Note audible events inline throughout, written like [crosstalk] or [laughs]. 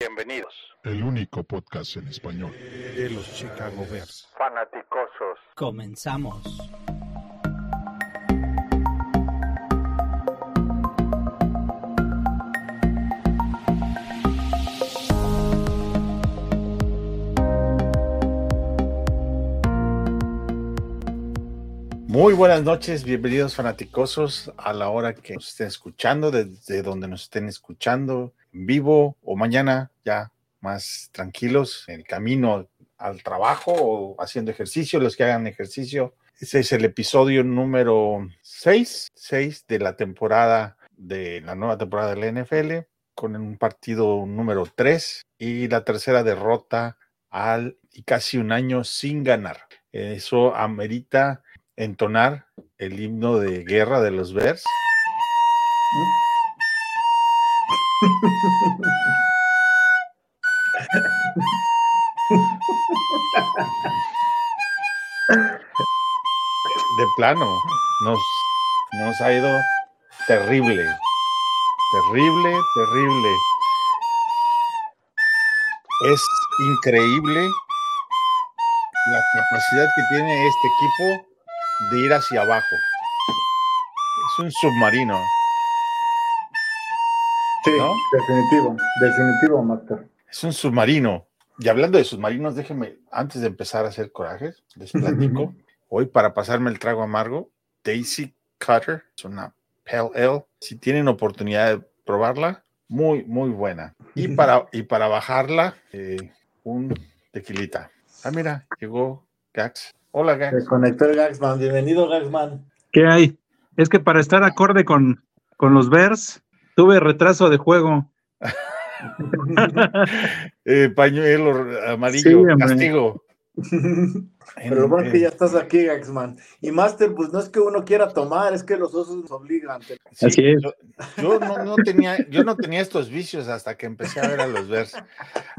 Bienvenidos. El único podcast en español de los Chicago Bears. Fanaticosos. Comenzamos. Muy buenas noches, bienvenidos fanaticosos a la hora que nos estén escuchando, desde donde nos estén escuchando, vivo o mañana ya más tranquilos en el camino al trabajo o haciendo ejercicio, los que hagan ejercicio. Ese es el episodio número 6, 6 de la temporada de la nueva temporada del NFL, con un partido número 3 y la tercera derrota al y casi un año sin ganar. Eso amerita entonar el himno de guerra de los Bears. De plano, nos, nos ha ido terrible, terrible, terrible. Es increíble la capacidad que tiene este equipo de ir hacia abajo. Es un submarino. Sí, ¿No? definitivo, definitivo, Master. Es un submarino. Y hablando de submarinos, déjenme, antes de empezar a hacer corajes, les platico. Hoy, para pasarme el trago amargo, Daisy Cutter, es una Pale Ale. Si tienen oportunidad de probarla, muy, muy buena. Y [laughs] para, y para bajarla, eh, un tequilita. Ah, mira, llegó Gax. Hola, Se Gax. conectó el Gaxman. Bienvenido, Gaxman. ¿Qué hay? Es que para estar acorde con, con los Bears, tuve retraso de juego. [laughs] Eh, pañuelo amarillo, Sí, castigo. [laughs] Pero lo bueno es que ya estás aquí, Gaxman. Y Master, pues no es que uno quiera tomar, es que los osos nos obligan. Sí, Así es. Yo, yo no, no tenía, yo no tenía estos vicios hasta que empecé a ver a los Bears. Sí.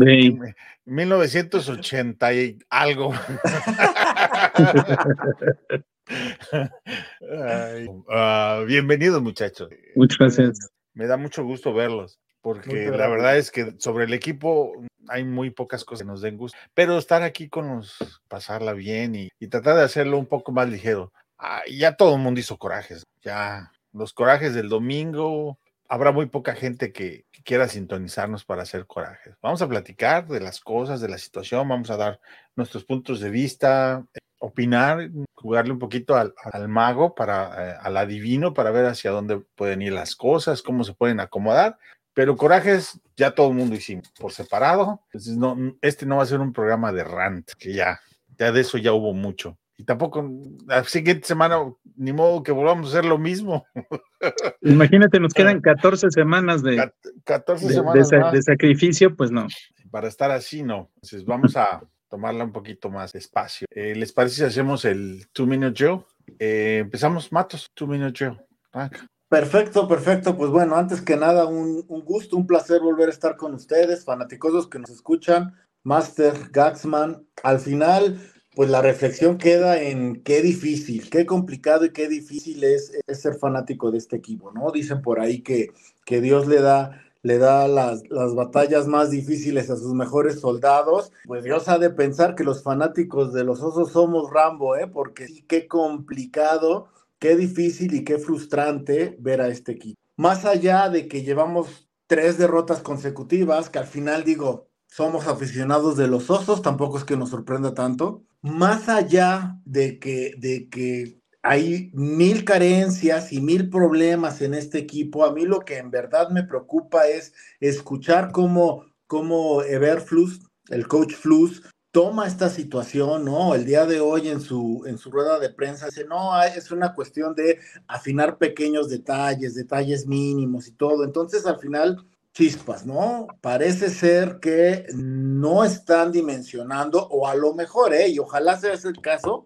En 1980 y algo. [laughs] Ay, bienvenidos, muchachos. Muchas gracias. Me da mucho gusto verlos, porque la verdad es que sobre el equipo hay muy pocas cosas que nos den gusto, pero estar aquí con los, pasarla bien y, y tratar de hacerlo un poco más ligero. Ah, ya todo el mundo hizo corajes, ya los corajes del domingo, habrá muy poca gente que, que quiera sintonizarnos para hacer corajes. Vamos a platicar de las cosas, de la situación, vamos a dar nuestros puntos de vista, opinar, jugarle un poquito al, al mago, para, eh, al adivino, para ver hacia dónde pueden ir las cosas, cómo se pueden acomodar. Pero corajes ya todo el mundo hicimos por separado. Entonces, no, este no va a ser un programa de rant, que ya, ya de eso ya hubo mucho. Y tampoco la siguiente semana, ni modo que volvamos a hacer lo mismo. [laughs] Imagínate, nos quedan 14 semanas de, Cat- 14 de- de semanas sa- más. de sacrificio, pues no. para estar así, no. Entonces vamos a tomarla un poquito más despacio. Eh, ¿Les parece si hacemos el Two Minute Joe? Eh, empezamos, Matos, Two Minute Joe. Arranca. Perfecto, perfecto. Pues bueno, antes que nada, un, un gusto, un placer volver a estar con ustedes, fanáticos que nos escuchan, Master, Gaxman. Al final, pues la reflexión queda en qué difícil, qué complicado y qué difícil es, es ser fanático de este equipo, ¿no? Dicen por ahí que, que Dios le da, le da las, las batallas más difíciles a sus mejores soldados. Pues Dios ha de pensar que los fanáticos de los osos somos Rambo, ¿eh? Porque sí, qué complicado qué difícil y qué frustrante ver a este equipo. Más allá de que llevamos tres derrotas consecutivas, que al final digo, somos aficionados de los osos, tampoco es que nos sorprenda tanto. Más allá de que, de que hay mil carencias y mil problemas en este equipo, a mí lo que en verdad me preocupa es escuchar cómo, cómo Everflus, el coach Flus, toma esta situación, ¿no? El día de hoy en su, en su rueda de prensa dice, no, ah, es una cuestión de afinar pequeños detalles, detalles mínimos y todo. Entonces, al final, chispas, ¿no? Parece ser que no están dimensionando, o a lo mejor, ¿eh? Y ojalá sea ese el caso,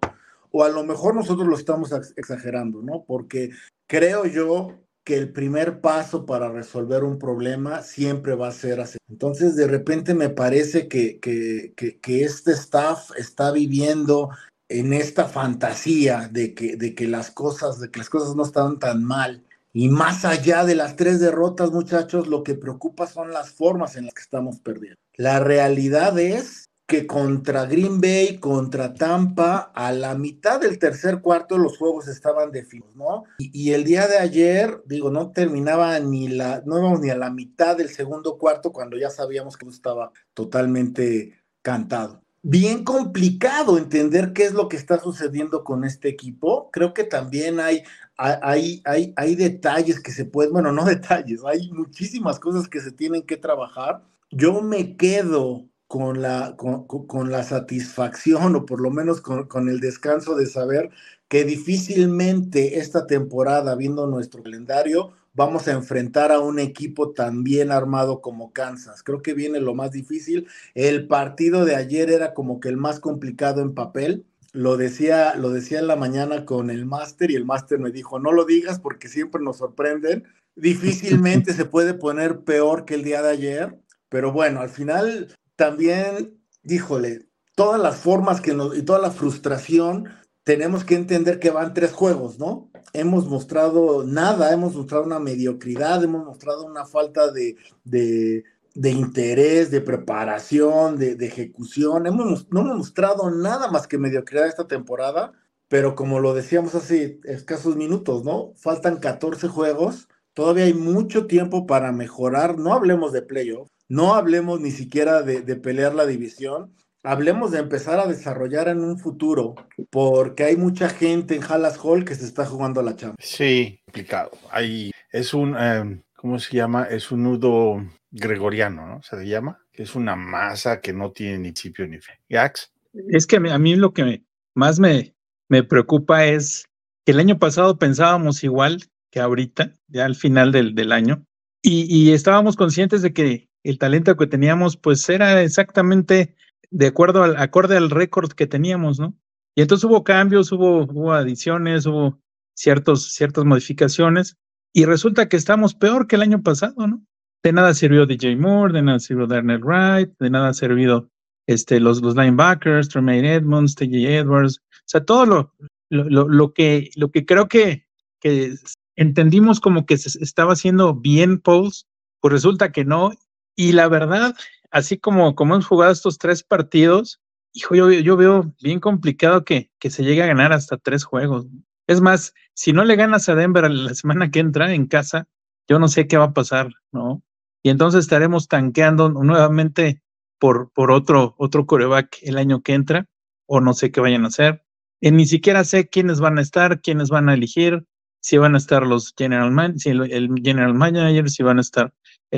o a lo mejor nosotros lo estamos ex- exagerando, ¿no? Porque creo yo que el primer paso para resolver un problema siempre va a ser hacer. Entonces, de repente me parece que, que, que, que este staff está viviendo en esta fantasía de que, de que las cosas, de que las cosas no están tan mal Y más allá de las tres derrotas, muchachos, lo que preocupa son las formas en las que estamos perdiendo. La realidad es que contra Green Bay, contra Tampa, a la mitad del tercer cuarto los juegos estaban definidos, ¿no? Y, el día de ayer, digo, no terminaba ni la, no íbamos ni a la mitad del segundo cuarto cuando ya sabíamos que estaba totalmente cantado bien complicado entender qué es lo que está sucediendo con este equipo. Creo que también hay, hay, hay, hay detalles que se pueden, bueno, no [laughs] detalles, hay muchísimas cosas que se tienen que trabajar. Yo me quedo con la, con, la satisfacción o por lo menos con, con, el descanso de saber que difícilmente esta temporada, viendo nuestro calendario, vamos a enfrentar a un equipo tan bien armado como Kansas. Creo que viene lo más difícil. El partido de ayer era como que el más complicado en papel. Lo decía, lo decía en la mañana con el máster y el máster me dijo, no lo digas porque siempre nos sorprenden. Difícilmente [laughs] se puede poner peor que el día de ayer, pero bueno, al final también, díjole, todas las formas que nos, y toda la frustración, tenemos que entender que van tres juegos, ¿no? hemos mostrado nada, hemos mostrado una mediocridad, hemos mostrado una falta de, interés, de preparación, de, ejecución. Hemos, no hemos mostrado nada más que mediocridad esta temporada, pero como lo decíamos hace escasos minutos, ¿no? Faltan 14 juegos, todavía hay mucho tiempo para mejorar, no hablemos de playoff, no hablemos ni siquiera de, de pelear la división, hablemos de empezar a desarrollar en un futuro, porque hay mucha gente en Hallas Hall que se está jugando a la chamba. Sí, complicado. Hay, es un, em, ¿cómo se llama? Es un nudo gregoriano, ¿no? Se llama, que es una masa que no tiene ni principio ni fin. ¿Gax? Es que a mí lo que más me, me preocupa es que el año pasado pensábamos igual que ahorita, ya al final del, del año, y, y estábamos conscientes de que el talento que teníamos, pues era exactamente de acuerdo al acorde al récord que teníamos, ¿no? Y entonces hubo cambios, hubo, adiciones, hubo ciertos, ciertas modificaciones, y resulta que estamos peor que el año pasado, ¿no? De nada sirvió DJ Moore, de nada sirvió Darnell Wright, de nada ha servido este, los, los linebackers, Tremaine Edmonds, TJ Edwards, o sea, todo lo, lo, lo, que, lo que creo que, que entendimos como que se estaba haciendo bien Pauls, pues resulta que no. Y la verdad, así como, como hemos jugado estos tres partidos, hijo, yo, yo veo bien complicado que, que se llegue a ganar hasta tres juegos. Es más, si no le ganas a Denver la semana que entra en casa, yo no sé qué va a pasar, ¿no? Y entonces estaremos tanqueando nuevamente por, por otro, otro coreback el año que entra, o no sé qué vayan a hacer. Y ni siquiera sé quiénes van a estar, quiénes van a elegir, si van a estar los general man, si el general manager, si van a estar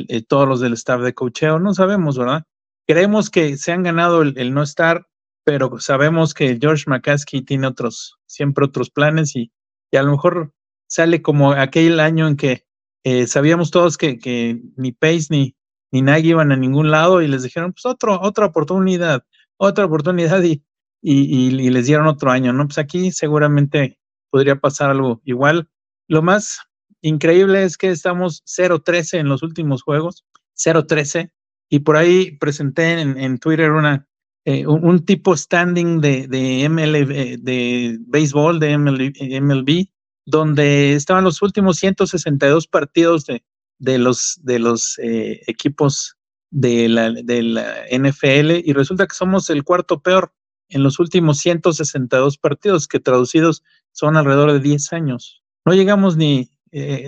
eh, todos los del staff de cocheo, no sabemos, ¿verdad? Creemos que se han ganado el, no estar, pero sabemos que George McCaskey tiene otros, siempre otros planes y, a lo mejor sale como aquel año en que eh, sabíamos todos que, que, ni Pace ni, ni Nagy iban a ningún lado y les dijeron, pues otro, otra oportunidad, otra oportunidad y, y, y, les dieron otro año, ¿no? Pues aquí seguramente podría pasar algo igual. Lo más increíble es que estamos 0-13 en los últimos juegos, 0-13, y por ahí presenté en, Twitter una, eh, un, tipo standing de, de, MLB, eh, de béisbol, de MLB, donde estaban los últimos 162 partidos de, de los, de los eh, equipos de la, de la NFL y resulta que somos el cuarto peor en los últimos 162 partidos, que traducidos son alrededor de 10 años. No llegamos ni,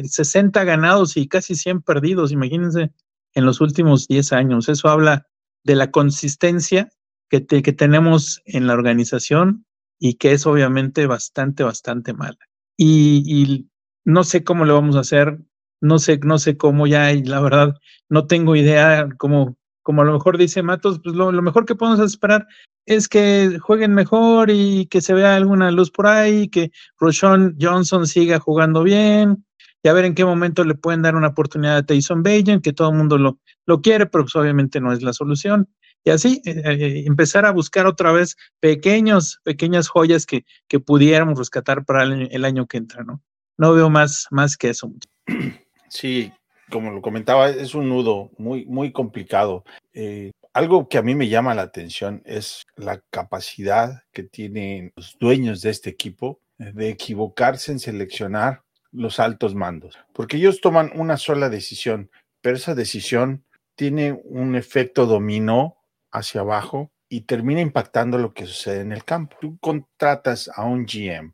60 eh, ganados y casi 100 perdidos, imagínense, en los últimos 10 años. Eso habla de la consistencia que, que tenemos en la organización y que es obviamente bastante, bastante mala. Y, no sé cómo lo vamos a hacer, no sé, no sé cómo ya, la verdad, no tengo idea cómo, como a lo mejor dice Matos, pues lo, lo, mejor que podemos esperar es que jueguen mejor y que se vea alguna luz por ahí, que Roshon Johnson siga jugando bien, y a ver en qué momento le pueden dar una oportunidad a Tyson Bajan, que todo el mundo lo, lo quiere, pero pues obviamente no es la solución. Y así eh, eh, empezar a buscar otra vez pequeños, pequeñas joyas que, que pudiéramos rescatar para el, año que entra, ¿no? No veo más, más que eso. [clears throat] Sí, como lo comentaba, es un nudo muy, muy complicado. Eh, algo que a mí me llama la atención es la capacidad que tienen los dueños de este equipo de equivocarse en seleccionar los altos mandos, porque ellos toman una sola decisión, pero esa decisión tiene un efecto dominó hacia abajo y termina impactando lo que sucede en el campo. Tú contratas a un GM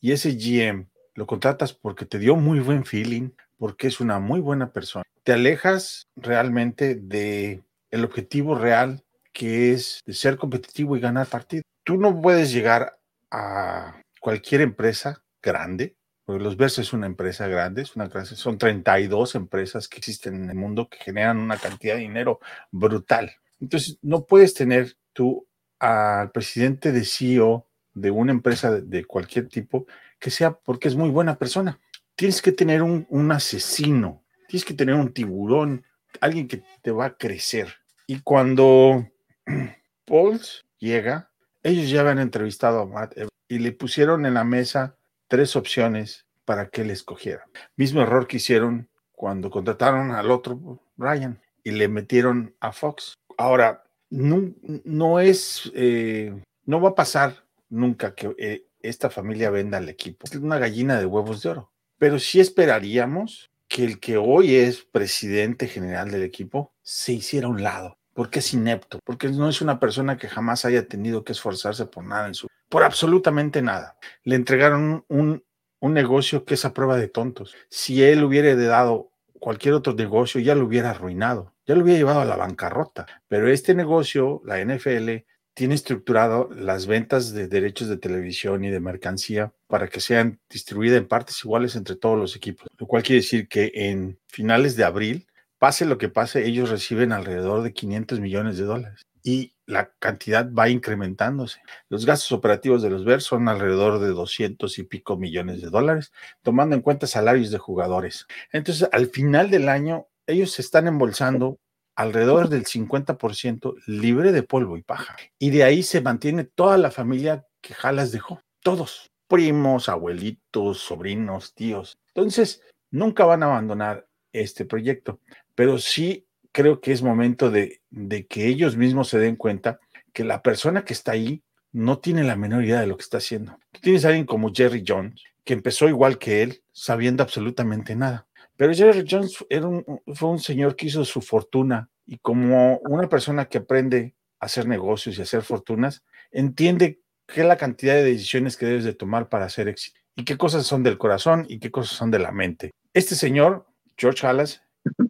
y ese GM lo contratas porque te dio muy buen feeling, porque es una muy buena persona. Te alejas realmente de el objetivo real que es de ser competitivo y ganar partidos. Tú no puedes llegar a cualquier empresa grande, porque los Bears es una empresa grande, es una clase, son 32 empresas que existen en el mundo que generan una cantidad de dinero brutal. Entonces, no puedes tener tú al presidente de CEO de una empresa de, cualquier tipo que sea porque es muy buena persona. Tienes que tener un, un asesino, tienes que tener un tiburón, alguien que te va a crecer. Y cuando [clears throat] Pauls llega, ellos ya habían entrevistado a Matt y le pusieron en la mesa tres opciones para que él escogiera. Mismo error que hicieron cuando contrataron al otro Ryan y le metieron a Fox. Ahora, no, no es, eh, no va a pasar nunca que eh, esta familia venda al equipo. Es una gallina de huevos de oro. Pero sí esperaríamos que el que hoy es presidente general del equipo se hiciera a un lado, porque es inepto, porque no es una persona que jamás haya tenido que esforzarse por nada en su, por absolutamente nada. Le entregaron un, un negocio que es a prueba de tontos. Si él hubiera dado cualquier otro negocio, ya lo hubiera arruinado, ya lo hubiera llevado a la bancarrota. Pero este negocio, la NFL, tiene estructurado las ventas de derechos de televisión y de mercancía para que sean distribuidas en partes iguales entre todos los equipos, lo cual quiere decir que en finales de abril, pase lo que pase, ellos reciben alrededor de 500 millones de dólares y la cantidad va incrementándose. Los gastos operativos de los Bears son alrededor de 200 y pico millones de dólares, tomando en cuenta salarios de jugadores. Entonces, al final del año, ellos se están embolsando alrededor del 50% libre de polvo y paja. Y de ahí se mantiene toda la familia que Jalas dejó. Todos. Primos, abuelitos, sobrinos, tíos. Entonces, nunca van a abandonar este proyecto. Pero sí creo que es momento de, que ellos mismos se den cuenta que la persona que está ahí no tiene la menor idea de lo que está haciendo. Tú tienes a alguien como Jerry Jones, que empezó igual que él, sabiendo absolutamente nada. Pero Jerry Jones era un, fue un señor que hizo su fortuna y como una persona que aprende a hacer negocios y hacer fortunas, entiende qué es la cantidad de decisiones que debes de tomar para hacer éxito y qué cosas son del corazón y qué cosas son de la mente. Este señor, George Halas,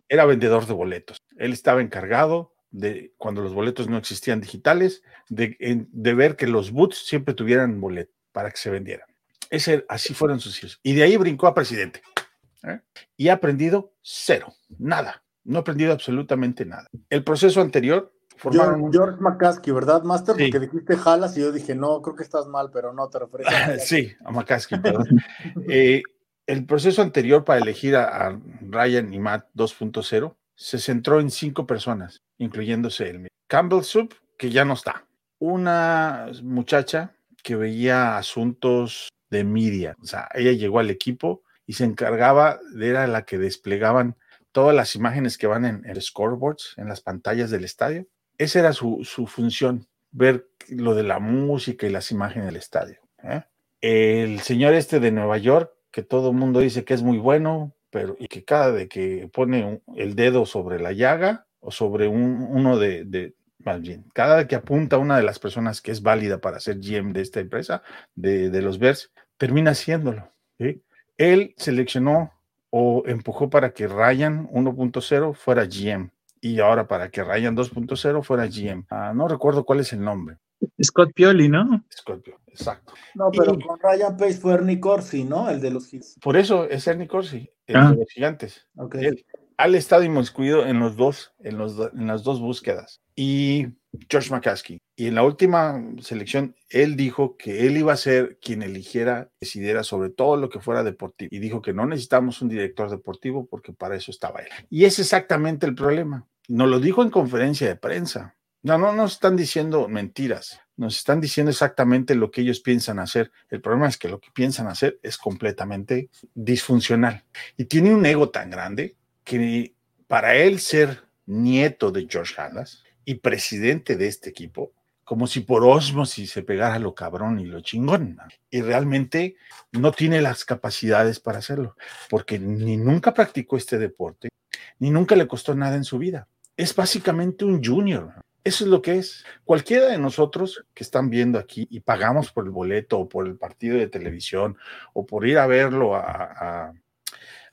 era vendedor de boletos. Él estaba encargado de, cuando los boletos no existían digitales, de, de ver que los boots siempre tuvieran boleto para que se vendieran. Ese, así fueron sus hijos. Y de ahí brincó a presidente. ¿eh? Y ha aprendido cero, nada. No ha aprendido absolutamente nada. El proceso anterior formaron George, un... George McCaskey, ¿verdad, Master? Sí. Porque dijiste Jalas y yo dije, no, creo que estás mal, pero no te refieres [laughs] sí, a McCaskey, perdón. [laughs] eh, el proceso anterior para elegir a, Ryan y Matt 2.0 se centró en cinco personas, incluyéndose él. Campbell Soup, que ya no está. Una muchacha que veía asuntos de media. O sea, ella llegó al equipo y se encargaba, era la que desplegaban todas las imágenes que van en el scoreboards, en las pantallas del estadio. Esa era su, su función, ver lo de la música y las imágenes del estadio. ¿eh? El señor este de Nueva York, que todo el mundo dice que es muy bueno, pero y que cada vez que pone un, el dedo sobre la llaga o sobre un, uno de, de, más bien, cada vez que apunta a una de las personas que es válida para ser GM de esta empresa, de, de los Bears, termina haciéndolo. ¿sí? Él seleccionó o empujó para que Ryan 1.0 fuera GM y ahora para que Ryan 2.0 fuera GM. Ah, no recuerdo cuál es el nombre. Scott Pioli, ¿no? Scott Pioli, exacto. No, pero y, con Ryan Pace fue Ernie Corsi, ¿no? El de los Gigantes. Por eso es Ernie Corsi, el ah. de los Gigantes. Okay. Él, él estado inmiscuido en los dos, en, los, en las dos búsquedas. Y George McCaskey. Y en la última selección, él dijo que él iba a ser quien eligiera, decidiera sobre todo lo que fuera deportivo. Y dijo que no necesitamos un director deportivo porque para eso estaba él. Y es exactamente el problema. Nos lo dijo en conferencia de prensa. No, no nos están diciendo mentiras. Nos están diciendo exactamente lo que ellos piensan hacer. El problema es que lo que piensan hacer es completamente disfuncional. Y tiene un ego tan grande que para él ser nieto de George Halas y presidente de este equipo, como si por osmosis se pegara lo cabrón y lo chingón. Y realmente no tiene las capacidades para hacerlo, porque ni nunca practicó este deporte, ni nunca le costó nada en su vida. Es básicamente un junior. Eso es lo que es. Cualquiera de nosotros que están viendo aquí y pagamos por el boleto o por el partido de televisión o por ir a verlo a,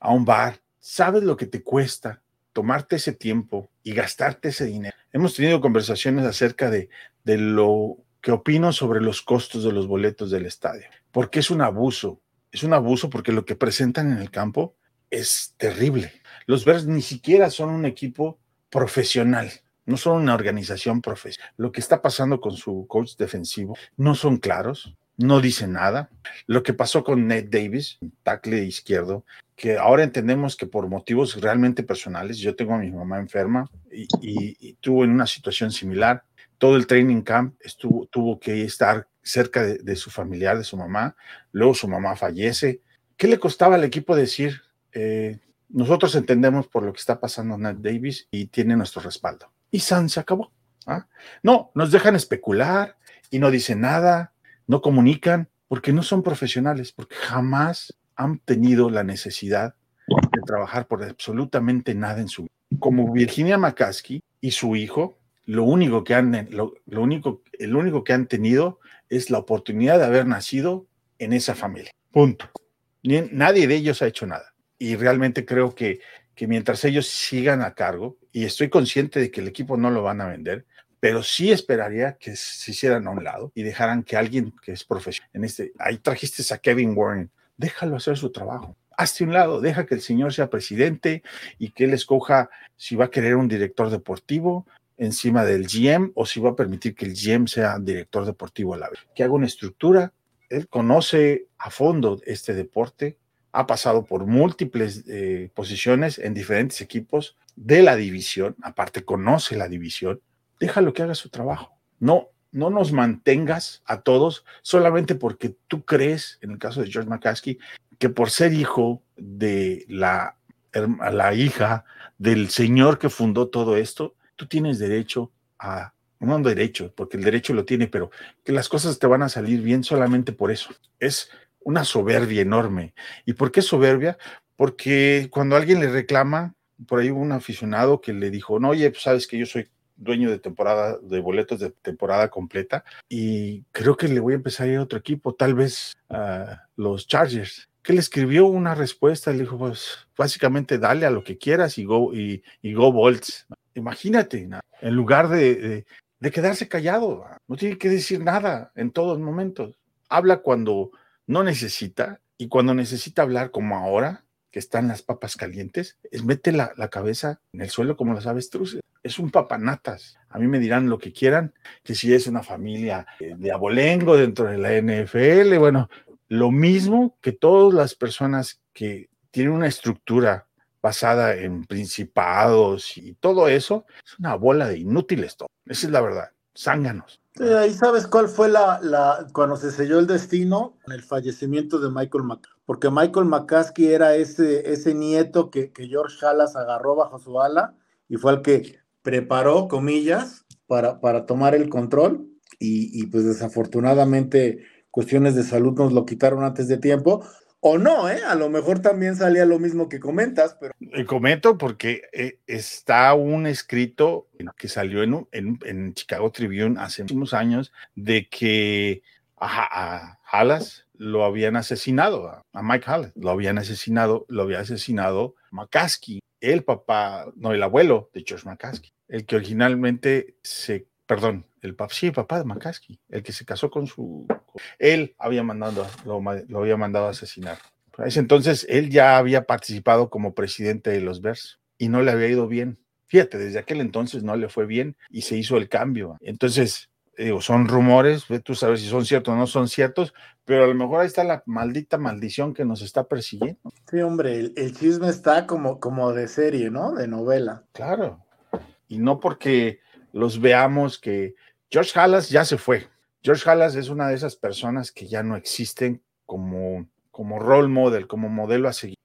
un bar, sabes lo que te cuesta tomarte ese tiempo y gastarte ese dinero. Hemos tenido conversaciones acerca de, de lo que opino sobre los costos de los boletos del estadio, porque es un abuso, es un abuso porque lo que presentan en el campo es terrible. Los Bears ni siquiera son un equipo profesional, no son una organización profesional. Lo que está pasando con su coach defensivo no son claros, no dice nada. Lo que pasó con Ned Davis, tackle izquierdo, que ahora entendemos que por motivos realmente personales, yo tengo a mi mamá enferma y, y, tuvo en una situación similar. Todo el training camp estuvo, tuvo que estar cerca de, de, su familiar, de su mamá. Luego su mamá fallece. ¿Qué le costaba al equipo decir? Eh, nosotros entendemos por lo que está pasando Ned Davis y tiene nuestro respaldo. Y San se acabó. ¿ah? No, nos dejan especular y no dicen nada no comunican porque no son profesionales, porque jamás han tenido la necesidad de trabajar por absolutamente nada en su vida. Como Virginia McCaskey y su hijo, lo único que han, lo, único, el único que han tenido es la oportunidad de haber nacido en esa familia. Punto. Ni, nadie de ellos ha hecho nada. Y realmente creo que, que mientras ellos sigan a cargo, y estoy consciente de que el equipo no lo van a vender, pero sí esperaría que se hicieran a un lado y dejaran que alguien que es profesional, en este, ahí trajiste a Kevin Warren, déjalo hacer su trabajo. Hazte un lado, deja que el señor sea presidente y que él escoja si va a querer un director deportivo encima del GM o si va a permitir que el GM sea director deportivo a la vez. Que haga una estructura. Él conoce a fondo este deporte, ha pasado por múltiples eh, posiciones en diferentes equipos de la división, aparte conoce la división déjalo que haga su trabajo. No, no nos mantengas a todos solamente porque tú crees, en el caso de George McCaskey, que por ser hijo de la, la hija del señor que fundó todo esto, tú tienes derecho a, no derecho, porque el derecho lo tiene, pero que las cosas te van a salir bien solamente por eso. Es una soberbia enorme. ¿Y por qué soberbia? Porque cuando alguien le reclama, por ahí hubo un aficionado que le dijo, no, oye, pues sabes que yo soy dueño de temporada, de boletos de temporada completa, y creo que le voy a empezar a ir a otro equipo, tal vez a los Chargers. Que le escribió una respuesta, le dijo, pues básicamente dale a lo que quieras y go, y, go Bolts. Imagínate, en lugar de, de quedarse callado, no tiene que decir nada en todos momentos. Habla cuando no necesita y cuando necesita hablar como ahora, que están las papas calientes, es mete la, la, cabeza en el suelo como las avestruces. Es un papanatas. A mí me dirán lo que quieran, que si es una familia eh, de abolengo dentro de la NFL, bueno, lo mismo que todas las personas que tienen una estructura basada en principados y todo eso, es una bola de inútiles todo. Esa es la verdad, zánganos. Ahí sabes cuál fue la, la, cuando se selló el destino, el fallecimiento de Michael McCarthy porque Michael McCaskey era ese, ese nieto que, que George Halas agarró bajo su ala y fue el que preparó, comillas, para, para tomar el control y, y, pues desafortunadamente cuestiones de salud nos lo quitaron antes de tiempo. O no, ¿eh? A lo mejor también salía lo mismo que comentas, pero... Eh, comento porque eh, está un escrito que salió en, en, en, Chicago Tribune hace muchos años de que a, Halas lo habían asesinado, a Mike Hall, lo habían asesinado, lo había asesinado McCaskey, el papá, no, el abuelo de George McCaskey, el que originalmente se, perdón, el papá, sí, el papá de McCaskey, el que se casó con su, él había mandado, lo, lo había mandado a asesinar. Por ese entonces él ya había participado como presidente de los Bears y no le había ido bien. Fíjate, desde aquel entonces no le fue bien y se hizo el cambio. Entonces, digo, son rumores, tú sabes si son ciertos o no son ciertos, pero a lo mejor ahí está la maldita maldición que nos está persiguiendo. Sí, hombre, el, el, chisme está como, como de serie, ¿no? De novela. Claro. Y no porque los veamos que George Halas ya se fue. George Halas es una de esas personas que ya no existen como, como role model, como modelo a seguir.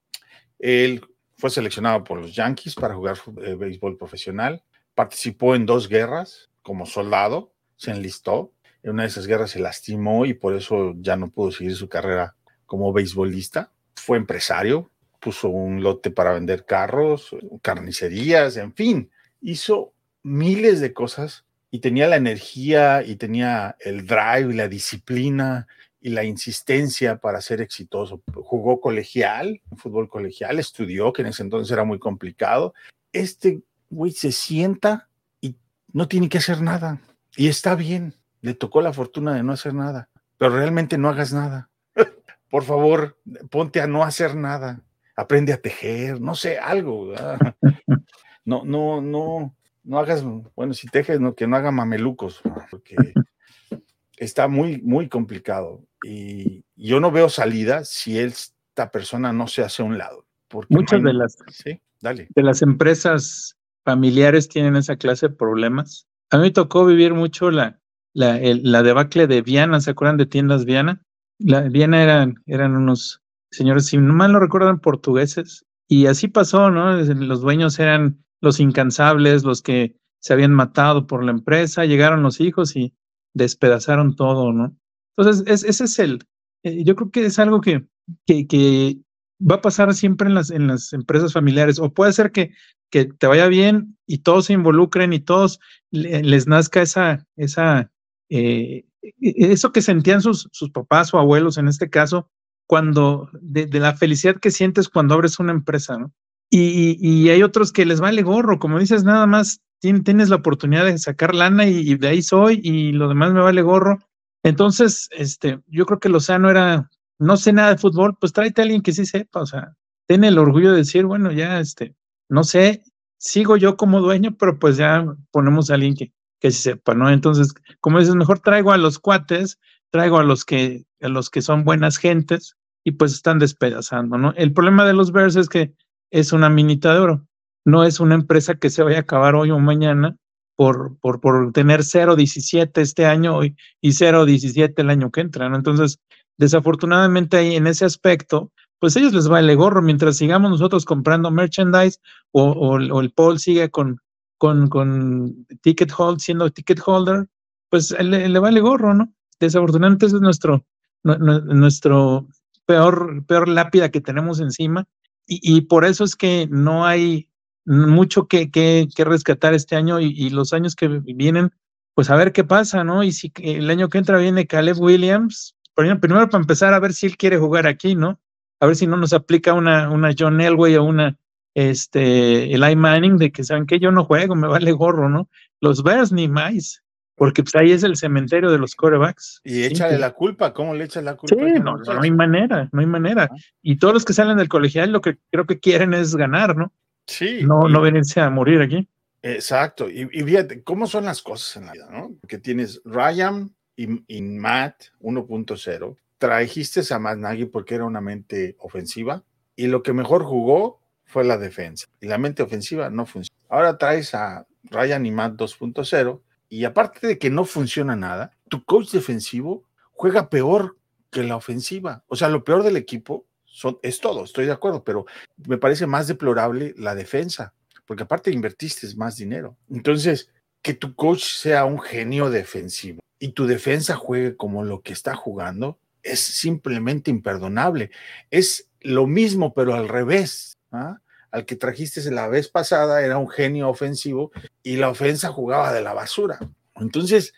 Él fue seleccionado por los Yankees para jugar eh, béisbol profesional, participó en dos guerras como soldado, se enlistó. En una de esas guerras se lastimó y por eso ya no pudo seguir su carrera como beisbolista. Fue empresario, puso un lote para vender carros, carnicerías, en fin, hizo miles de cosas y tenía la energía y tenía el drive y la disciplina y la insistencia para ser exitoso. Jugó colegial, fútbol colegial, estudió, que en ese entonces era muy complicado. Este güey se sienta y no tiene que hacer nada. Y está bien, le tocó la fortuna de no hacer nada, pero realmente no hagas nada. [laughs] Por favor, ponte a no hacer nada. Aprende a tejer, no sé, algo. [laughs] No, no, no, no hagas, bueno, si tejes, no, que no haga mamelucos, porque [laughs] está muy, muy complicado. Y yo no veo salida si esta persona no se hace a un lado. Porque Muchas de las, sí, dale. de las empresas familiares tienen esa clase de problemas. A mí me tocó vivir mucho la, la, la debacle de Viana, ¿se acuerdan de tiendas Viana? La, Viana eran, eran unos señores, si no mal no recuerdan, portugueses. Y así pasó, ¿no? Los dueños eran los incansables, los que se habían matado por la empresa, llegaron los hijos y despedazaron todo, ¿no? Entonces, ese es el, eh, yo creo que es algo que, que, que, va a pasar siempre en las, en las empresas familiares, o puede ser que, que te vaya bien y todos se involucren y todos les nazca esa, esa, eh, eso que sentían sus, sus papás o abuelos en este caso, cuando, de, de, la felicidad que sientes cuando abres una empresa, ¿no? Y, hay otros que les vale gorro, como dices, nada más tienes la oportunidad de sacar lana y, y, de ahí soy y lo demás me vale gorro. Entonces, este, yo creo que Lozano era, no sé nada de fútbol, pues tráete a alguien que sí sepa, o sea, ten el orgullo de decir, bueno, ya, este, no sé, sigo yo como dueño, pero pues ya ponemos a alguien que, que sí sepa, ¿no? Entonces, como dices, mejor traigo a los cuates, traigo a los que, a los que son buenas gentes y pues están despedazando, ¿no? El problema de los Bears es que es una minita de oro no es una empresa que se vaya a acabar hoy o mañana por, por, por tener 0.17 este año y, y 0.17 el año que entra. ¿no? Entonces, desafortunadamente en ese aspecto, pues ellos les vale gorro mientras sigamos nosotros comprando merchandise o, o, el Paul sigue con, con, con ticket hold, siendo ticket holder, pues le, le vale gorro, ¿no? Desafortunadamente ese es nuestro, nuestro peor, peor lápida que tenemos encima y, por eso es que no hay mucho que, que, que rescatar este año y, y, los años que vienen, pues a ver qué pasa, ¿no? Y si el año que entra viene Caleb Williams, primero, primero para empezar a ver si él quiere jugar aquí, ¿no? A ver si no nos aplica una, una John Elway o una este, Eli Manning de que saben que yo no juego, me vale gorro, ¿no? Los Bears ni más, porque pues ahí es el cementerio de los corebacks. Y échale sí. la culpa, ¿cómo le echas la culpa? Sí, no, no, hay manera, no hay manera. Ah. Y todos los que salen del colegial lo que creo que quieren es ganar, ¿no? Sí. No, y, no venirse a morir aquí. Exacto. Y, y, fíjate, ¿cómo son las cosas en la vida, no? Que tienes Ryan y, y Matt 1.0. Trajiste a Matt Nagy porque era una mente ofensiva y lo que mejor jugó fue la defensa. Y la mente ofensiva no funciona. Ahora traes a Ryan y Matt 2.0 y aparte de que no funciona nada, tu coach defensivo juega peor que la ofensiva. O sea, lo peor del equipo son, es todo, estoy de acuerdo, pero me parece más deplorable la defensa, porque aparte invertiste más dinero. Entonces, que tu coach sea un genio defensivo y tu defensa juegue como lo que está jugando, es simplemente imperdonable. Es lo mismo, pero al revés. ¿ah? Al que trajiste la vez pasada era un genio ofensivo y la ofensa jugaba de la basura. Entonces,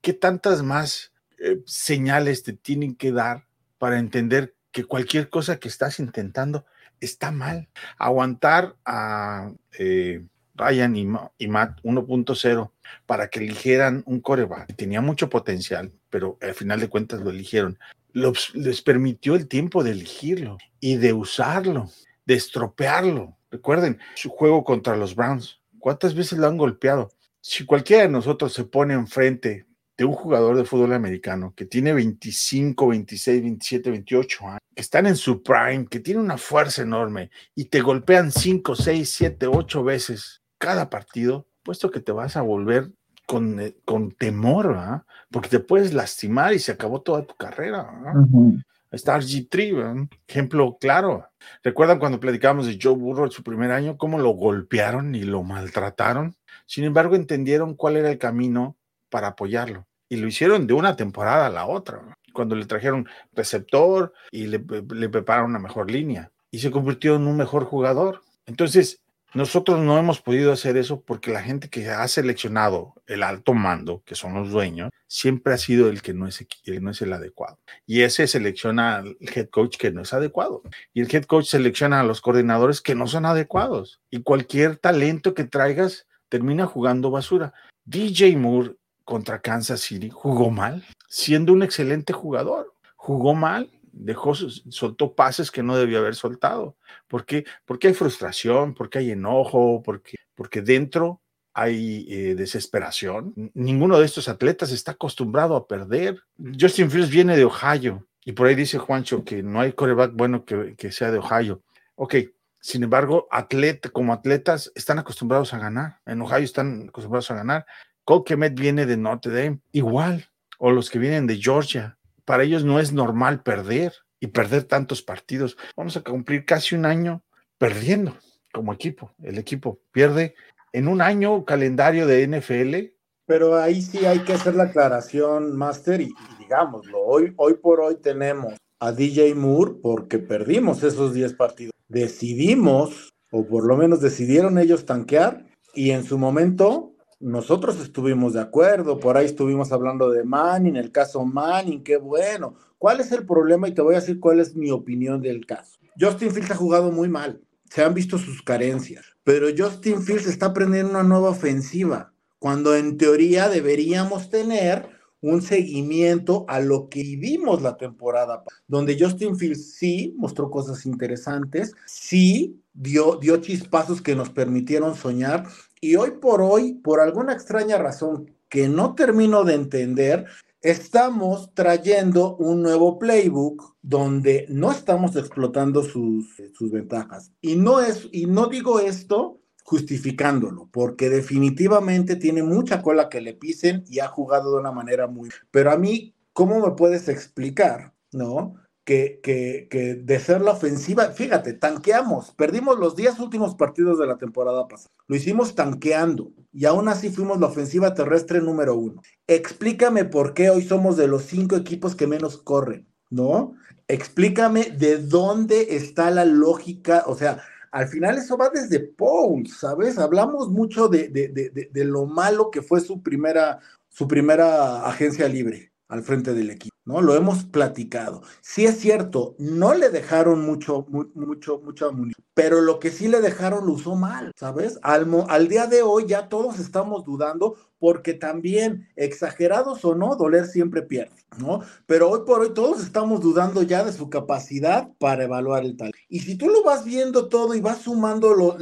¿qué tantas más eh, señales te tienen que dar para entender que cualquier cosa que estás intentando está mal. Aguantar a eh, Ryan y, Matt 1.0 para que eligieran un coreback. Tenía mucho potencial, pero al final de cuentas lo eligieron. Les permitió el tiempo de elegirlo y de usarlo, de estropearlo. Recuerden su juego contra los Browns. ¿Cuántas veces lo han golpeado? Si cualquiera de nosotros se pone enfrente de un jugador de fútbol americano que tiene 25, 26, 27, 28 años, que están en su prime, que tiene una fuerza enorme y te golpean 5, 6, 7, 8 veces cada partido, puesto que te vas a volver con, eh, con temor, ¿verdad? porque te puedes lastimar y se acabó toda tu carrera. -huh. Está RG3, ¿verdad? ejemplo claro. ¿Recuerdan cuando platicábamos de Joe Burrow en su primer año, cómo lo golpearon y lo maltrataron? Sin embargo, entendieron cuál era el camino para apoyarlo. Y lo hicieron de una temporada a la otra, cuando le trajeron receptor y le, le prepararon una mejor línea. Y se convirtió en un mejor jugador. Entonces, nosotros no hemos podido hacer eso porque la gente que ha seleccionado el alto mando, que son los dueños, siempre ha sido el que no es, el, no es el adecuado. Y ese selecciona al head coach que no es adecuado. Y el head coach selecciona a los coordinadores que no son adecuados. Y cualquier talento que traigas termina jugando basura. DJ Moore contra Kansas City jugó mal, siendo un excelente jugador. Jugó mal dejó, soltó pases que no debió haber soltado. ¿Por qué? Porque hay frustración, porque hay enojo, porque, porque dentro hay eh, desesperación. Ninguno de estos atletas está acostumbrado a perder. Justin Fields viene de Ohio y por ahí dice Juancho que no hay coreback bueno que, que sea de Ohio. Ok, sin embargo, atleta, como atletas están acostumbrados a ganar. En Ohio están acostumbrados a ganar. Cole Kemet viene de Notre Dame, igual. O los que vienen de Georgia para ellos no es normal perder y perder tantos partidos. Vamos a cumplir casi un año perdiendo como equipo. El equipo pierde en un año calendario de NFL. Pero ahí sí hay que hacer la aclaración, Master, y, digámoslo, hoy, hoy por hoy tenemos a DJ Moore porque perdimos esos 10 partidos. Decidimos, o por lo menos decidieron ellos tanquear, y en su momento nosotros estuvimos de acuerdo, por ahí estuvimos hablando de Manning, el caso Manning, qué bueno. ¿Cuál es el problema? Y te voy a decir cuál es mi opinión del caso. Justin Fields ha jugado muy mal, se han visto sus carencias, pero Justin Fields está aprendiendo una nueva ofensiva, cuando en teoría deberíamos tener un seguimiento a lo que vimos la temporada, donde Justin Fields sí mostró cosas interesantes, sí dio, dio chispazos que nos permitieron soñar, y hoy por hoy, por alguna extraña razón que no termino de entender, estamos trayendo un nuevo playbook donde no estamos explotando sus, sus ventajas. Y no, es, y no digo esto justificándolo, porque definitivamente tiene mucha cola que le pisen y ha jugado de una manera muy... Pero a mí, ¿cómo me puedes explicar, no? Que, que, que, de ser la ofensiva, fíjate, tanqueamos, perdimos los 10 últimos partidos de la temporada pasada, lo hicimos tanqueando y aún así fuimos la ofensiva terrestre número uno. Explícame por qué hoy somos de los cinco equipos que menos corren, ¿no? Explícame de dónde está la lógica, o sea, al final eso va desde Paul, ¿sabes? Hablamos mucho de, de, de, de, lo malo que fue su primera, su primera agencia libre al frente del equipo, ¿no? Lo hemos platicado. Sí es cierto, no le dejaron mucho, mucho, mucha munición, pero lo que sí le dejaron lo usó mal, ¿sabes? Al, al día de hoy ya todos estamos dudando porque también, exagerados o no, doler siempre pierde, ¿no? Pero hoy por hoy todos estamos dudando ya de su capacidad para evaluar el tal. Y si tú lo vas viendo todo y vas sumando lo,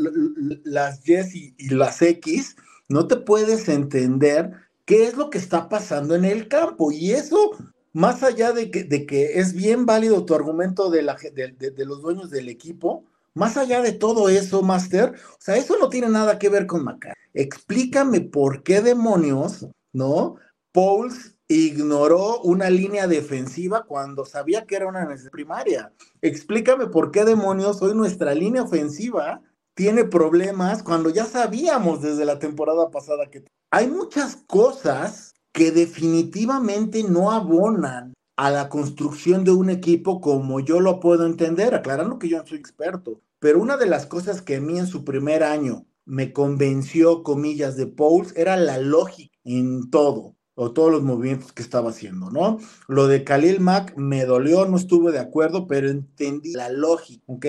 las Y y las X, no te puedes entender qué es lo que está pasando en el campo. Y eso, más allá de que, es bien válido tu argumento de, la, de, de, los dueños del equipo, más allá de todo eso, Master, o sea, eso no tiene nada que ver con Macar. Explícame por qué demonios, ¿no? Pauls ignoró una línea defensiva cuando sabía que era una necesidad primaria. Explícame por qué demonios hoy nuestra línea ofensiva tiene problemas cuando ya sabíamos desde la temporada pasada que hay muchas cosas que definitivamente no abonan a la construcción de un equipo como yo lo puedo entender, aclarando que yo no soy experto, pero una de las cosas que a mí en su primer año me convenció, comillas, de Pauls era la lógica en todo, o todos los movimientos que estaba haciendo, ¿no? Lo de Khalil Mack me dolió, no estuve de acuerdo, pero entendí la lógica, ¿ok?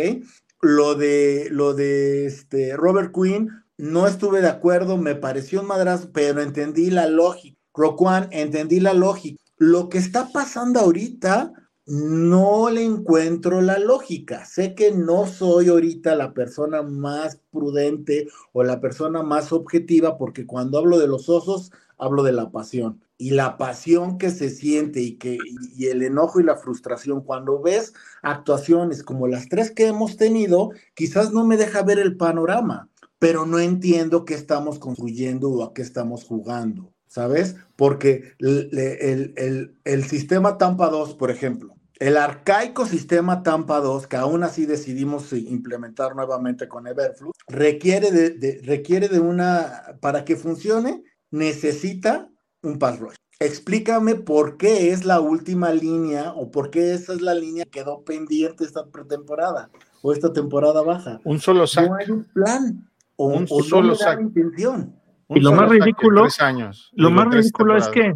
Lo de, lo de este, Robert Quinn, no estuve de acuerdo, me pareció un madrazo, pero entendí la lógica. Roquan, entendí la lógica. Lo que está pasando ahorita, no le encuentro la lógica. Sé que no soy ahorita la persona más prudente o la persona más objetiva, porque cuando hablo de los osos, hablo de la pasión. Y la pasión que se siente y, que, el enojo y la frustración, cuando ves actuaciones como las tres que hemos tenido, quizás no me deja ver el panorama, pero no entiendo qué estamos construyendo o a qué estamos jugando. ¿Sabes? Porque el, el, el, el sistema Tampa 2, por ejemplo, el arcaico sistema Tampa 2, que aún así decidimos implementar nuevamente con Everflux, requiere de, de, requiere de una, para que funcione, necesita un pass rush. Explícame por qué es la última línea o por qué esa es la línea que quedó pendiente esta pretemporada o esta temporada baja. Un solo sack. No hay un plan o Un o solo no intención. Un Y lo más ridículo- tres años. lo más ridículo es que-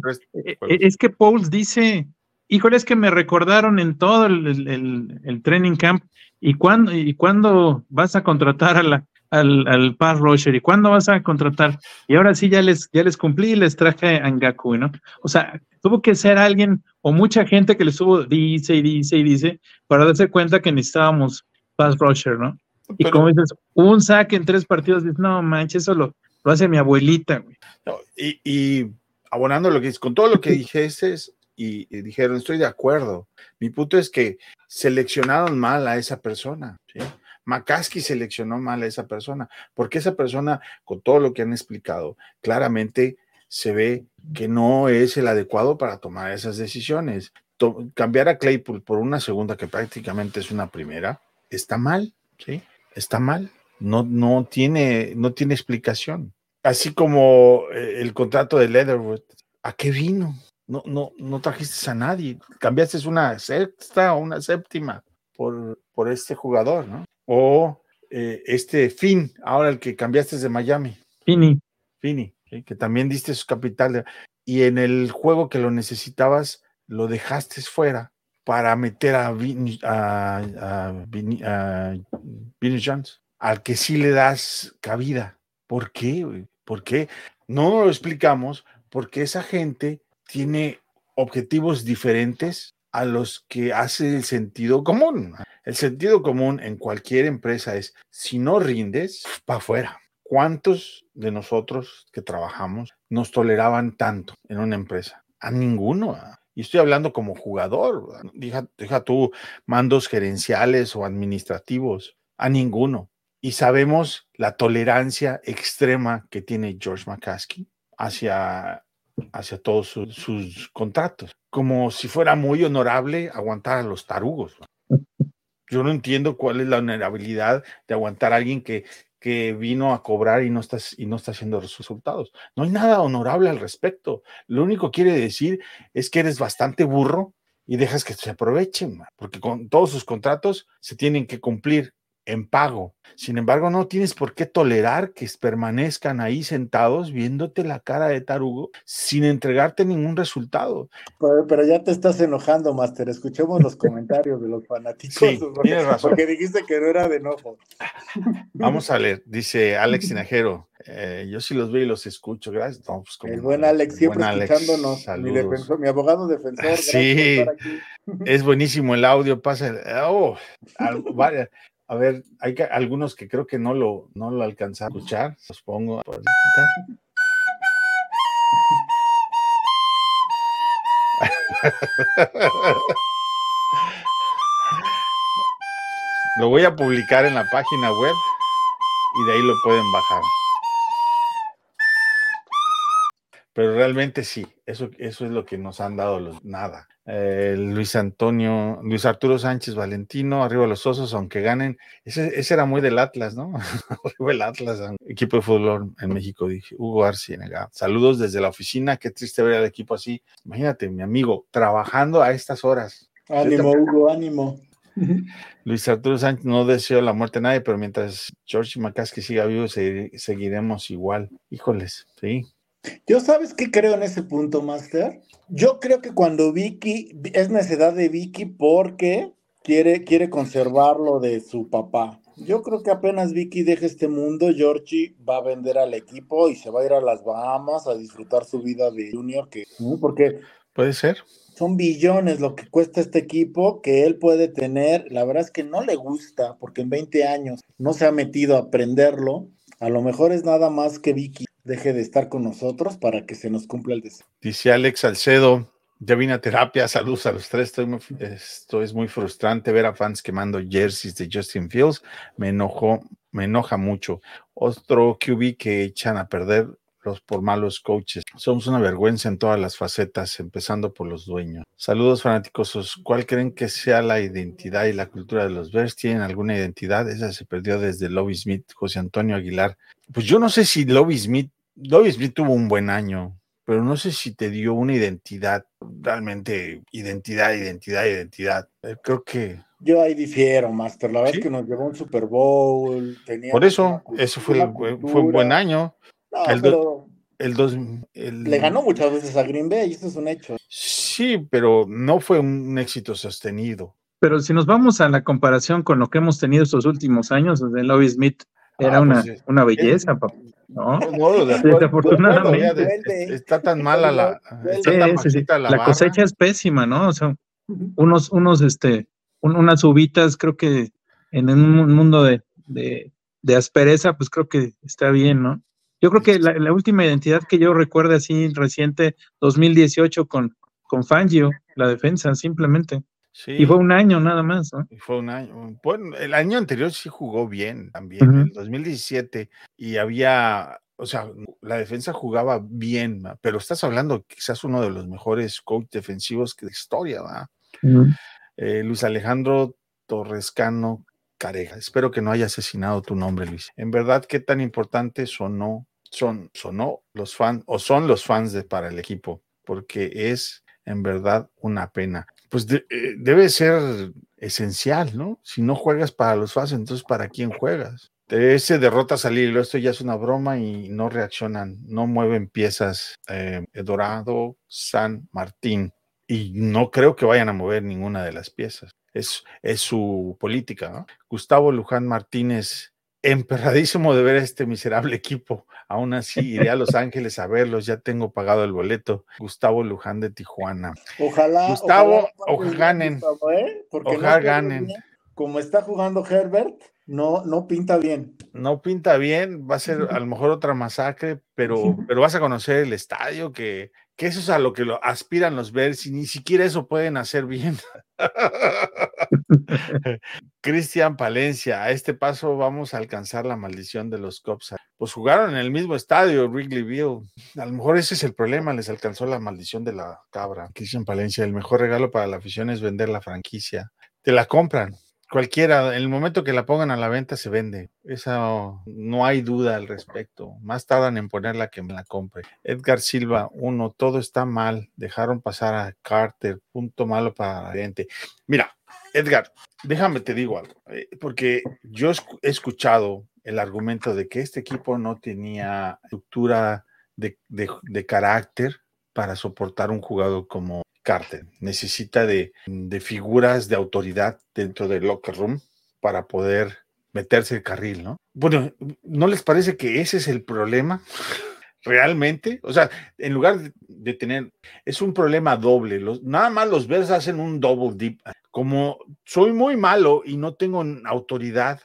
Eh, juegos. Es que Pauls dice, híjole, es que me recordaron en todo el, el- el- el training camp. ¿Y cuándo, ¿Y cuándo vas a contratar a la, al, al pass rusher? ¿Y cuándo vas a contratar? Y ahora sí ya les, ya les cumplí y les traje a Ngaku, ¿no? O sea, tuvo que ser alguien o mucha gente que le estuvo, dice y dice y dice, para darse cuenta que necesitábamos pass rusher, ¿no? Y Pero- como dices, un saque en tres partidos, dices, no manches, eso lo, lo hace mi abuelita, güey. No, y, y abonando lo que dices, con todo lo que [laughs] dijiste y, y dijeron, estoy de acuerdo. Mi punto es que seleccionaron mal a esa persona. ¿sí? McCaskey seleccionó mal a esa persona, porque esa persona, con todo lo que han explicado, claramente se ve que no es el adecuado para tomar esas decisiones. To- cambiar a Claypool por una segunda, que prácticamente es una primera, está mal, ¿sí? Está mal. No, no, tiene, no tiene explicación así como eh, el contrato de Leatherwood, ¿a qué vino? No, no, no trajiste a nadie. Cambiaste una sexta o una séptima por, por este jugador, ¿no? O eh, este Finn, ahora el que cambiaste de Miami, Fini. Fini, ¿sí? que también diste su capital. de- y en el juego que lo necesitabas, lo dejaste fuera para meter a Vin, a, a Vin- a Vinny Jones, al que sí le das cabida. ¿Por qué? ¿Por qué? No lo explicamos porque esa gente tiene objetivos diferentes a los que hace el sentido común. El sentido común en cualquier empresa es, si no rindes, para afuera. ¿Cuántos de nosotros que trabajamos nos toleraban tanto en una empresa? A ninguno. Y estoy hablando como jugador. Deja, deja tú mandos gerenciales o administrativos. A ninguno. Y sabemos la tolerancia extrema que tiene George McCaskey hacia, hacia todos sus, contratos. Como si fuera muy honorable aguantar a los tarugos. Yo no entiendo cuál es la honorabilidad de aguantar a alguien que, que vino a cobrar y no, está, y no está haciendo resultados. No hay nada honorable al respecto. Lo único que quiere decir es que eres bastante burro y dejas que se aprovechen, porque con todos sus contratos se tienen que cumplir en pago. Sin embargo, no tienes por qué tolerar que permanezcan ahí sentados viéndote la cara de tarugo sin entregarte ningún resultado. Pero, pero ya te estás enojando, Master. Escuchemos los [laughs] comentarios de los fanáticos. Sí, porque, tienes razón. Porque dijiste que no era de enojo. Vamos a leer, dice Alex [laughs] Sinajero. eh, yo sí los veo y los escucho, gracias. No, pues, El buen Alex, el siempre buen Alex, escuchándonos. Mi, saludos. defensor, mi abogado defensor. por Sí. estar aquí. Es [laughs] buenísimo el audio, pasa. el- oh, al- varias- a ver, hay algunos que creo que no lo, no lo alcanza a escuchar. Los pongo ahorita. Lo voy a publicar en la página web y de ahí lo pueden bajar. Pero realmente sí, eso, eso es lo que nos han dado los nada. Eh, Luis Antonio, Luis Arturo Sánchez Valentino, arriba los osos, aunque ganen. Ese, ese era muy del Atlas, ¿no? [laughs] arriba el Atlas, equipo de fútbol en México, dije. Hugo Arcienega. Saludos desde la oficina, qué triste ver al equipo así. Imagínate, mi amigo, trabajando a estas horas. Ánimo, Hugo, ánimo. [laughs] Luis Arturo Sánchez no deseo la muerte a nadie, pero mientras George McCaskey siga vivo, se- seguiremos igual. Híjoles, sí. Yo sabes qué creo en ese punto, Master. Yo creo que cuando Vicky, es necesidad de Vicky porque quiere, quiere conservar lo de su papá. Yo creo que apenas Vicky deje este mundo, Georgie va a vender al equipo y se va a ir a las Bahamas a disfrutar su vida de junior, que, ¿no? porque Puede ser. son billones lo que cuesta este equipo que él puede tener. La verdad es que no le gusta porque en 20 años no se ha metido a aprenderlo. A lo mejor es nada más que Vicky deje de estar con nosotros para que se nos cumpla el deseo. Dice Alex Salcedo, ya vine a terapia, [laughs] saludos a los tres. Estoy muy- esto es muy frustrante ver a fans quemando jerseys de Justin Fields. Me enojó, me enoja mucho. Otro QB que echan a perder los por malos coaches. Somos una vergüenza en todas las facetas, empezando por los dueños. Saludos fanáticos. ¿Cuál creen que sea la identidad y la cultura de los Bears? ¿Tienen alguna identidad? Esa se perdió desde Lobby Smith, José Antonio Aguilar. Pues yo no sé si Lobby Smith, Lobby Smith tuvo un buen año, pero no sé si te dio una identidad, realmente identidad, identidad, identidad. Eh, creo que Yo ahí difiero, Master. La verdad ¿Sí? es que nos llevó a un Super Bowl. tenía por eso, eso fue, fue un buen año. No, el pero El dos, el- le ganó muchas veces a Green Bay, y eso es un hecho. Sí, pero no fue un éxito sostenido. Pero si nos vamos a la comparación con lo que hemos tenido estos últimos años, desde Lobby Smith era Ah, una, pues, una belleza, papá, ¿no? No, Desafortunadamente. está tan mala la, está tan sí, sí. bajita la, La cosecha es pésima, ¿no? O sea, unos, unos, este, un- unas uvitas, creo que en un mundo de, de, de aspereza, pues creo que está bien, ¿no? Yo creo que la, la última identidad que yo recuerdo así reciente, 2018 con, con Fangio, la defensa, simplemente. Sí, Y fue un año nada más, ¿no? y fue un año. Bueno, el año anterior sí jugó bien también, Ujú. el 2017, y había, o sea, la defensa jugaba bien, pero estás hablando quizás uno de los mejores coach defensivos de historia, ¿va? Eh, Luis Alejandro Torrescano Careja. Espero que no haya asesinado tu nombre, Luis. En verdad, qué tan importante sonó, son, sonó los fans, o son los fans de, para el equipo, porque es en verdad una pena. Pues eh, debe ser esencial, ¿no? Si no juegas para los fans, entonces ¿para quién juegas? Ese derrota salir, esto ya es una broma y no reaccionan, no mueven piezas. Eh, Dorado, San Martín, y no creo que vayan a mover ninguna de las piezas. Es, es su política. ¿no? Gustavo Luján Martínez, emperradísimo de ver a este miserable equipo. Aún así, iré a Los Ángeles a verlos. Ya tengo pagado el boleto. Gustavo Luján de Tijuana. Ojalá. Gustavo, ojalá ganen. ¿eh? Ojalá ganen. bien. Como está jugando Herbert, no, no pinta bien. No pinta bien, va a ser a lo mejor otra masacre, pero, [laughs] pero vas a conocer el estadio, que, que eso es a lo que lo aspiran los Bears ni siquiera eso pueden hacer bien. [laughs] Cristian Palencia, a este paso vamos a alcanzar la maldición de los Cubs. Pues jugaron en el mismo estadio, Wrigleyville. A lo mejor ese es el problema, les alcanzó la maldición de la cabra. Cristian Palencia, el mejor regalo para la afición es vender la franquicia. Te la compran. Cualquiera, en el momento que la pongan a la venta se vende. Eso no hay duda al respecto. Más tardan en ponerla que me la compre. Edgar Silva, uno, todo está mal. Dejaron pasar a Carter. Punto malo para la gente. Mira, Edgar, déjame te digo algo, eh, porque yo he escuchado el argumento de que este equipo no tenía estructura de, de- de carácter para soportar un jugador como Carter. Necesita de, figuras de autoridad dentro del locker room para poder meterse el carril, ¿no? Bueno, ¿no les parece que ese es el problema? [laughs] Realmente, o sea, en lugar de, tener, es un problema doble. Nada más los Bears hacen un double dip. Como soy muy malo y no tengo autoridad,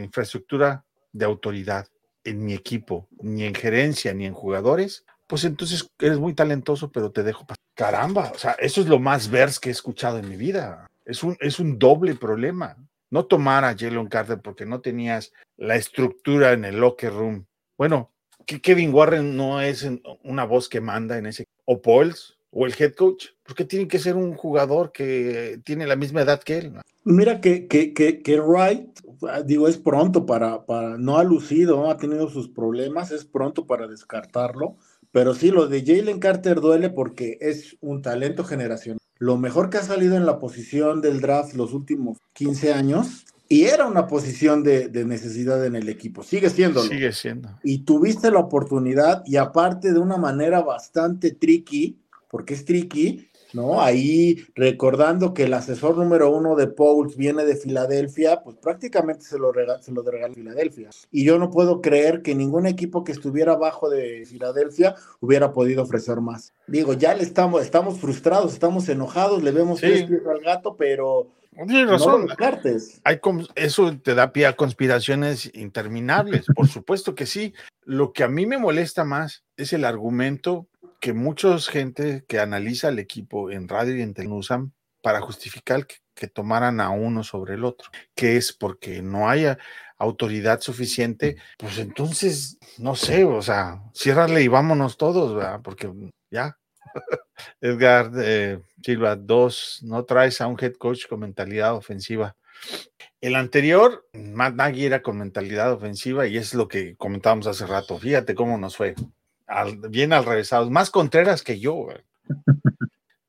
infraestructura de autoridad en mi equipo, ni en gerencia, ni en jugadores, pues entonces eres muy talentoso, pero te dejo pasar. Caramba, o sea, eso es lo más Bears que he escuchado en mi vida. Es un, es un doble problema. No tomar a Jalen Carter porque no tenías la estructura en el locker room. Bueno, que Kevin Warren no es una voz que manda en ese, o Pauls, o el head coach, porque tiene que ser un jugador que tiene la misma edad que él. Mira que, que, que, que Wright, digo, es pronto para, para, no ha lucido, ha tenido sus problemas, es pronto para descartarlo, pero sí, lo de Jalen Carter duele porque es un talento generacional. Lo mejor que ha salido en la posición del draft los últimos 15 años, y era una posición de, de necesidad en el equipo, sigue siendo. Sigue siendo. Y tuviste la oportunidad, y aparte de una manera bastante tricky, porque es tricky, ¿no? Ahí recordando que el asesor número uno de Pauls viene de Filadelfia, pues prácticamente se lo, rega- se lo regaló Filadelfia. Y yo no puedo creer que ningún equipo que estuviera abajo de Filadelfia hubiera podido ofrecer más. Digo, ya le estamos, estamos frustrados, estamos enojados, le vemos Sí. tres pies al gato, pero Tienes no razón. descartes. hay eso te da pie a conspiraciones interminables, por [laughs] supuesto que sí. Lo que a mí me molesta más es el argumento que mucha gente que analiza el equipo en radio y en televisión usan para justificar que, que tomaran a uno sobre el otro, que es porque no haya autoridad suficiente, pues entonces, no sé, o sea, ciérrale y vámonos todos, ¿verdad? Porque ya. [laughs] Edgar eh, Silva, dos, no traes a un head coach con mentalidad ofensiva. El anterior, Matt Nagy era con mentalidad ofensiva y es lo que comentábamos hace rato. Fíjate cómo nos fue. Bien al revésados, más contreras que yo. [laughs]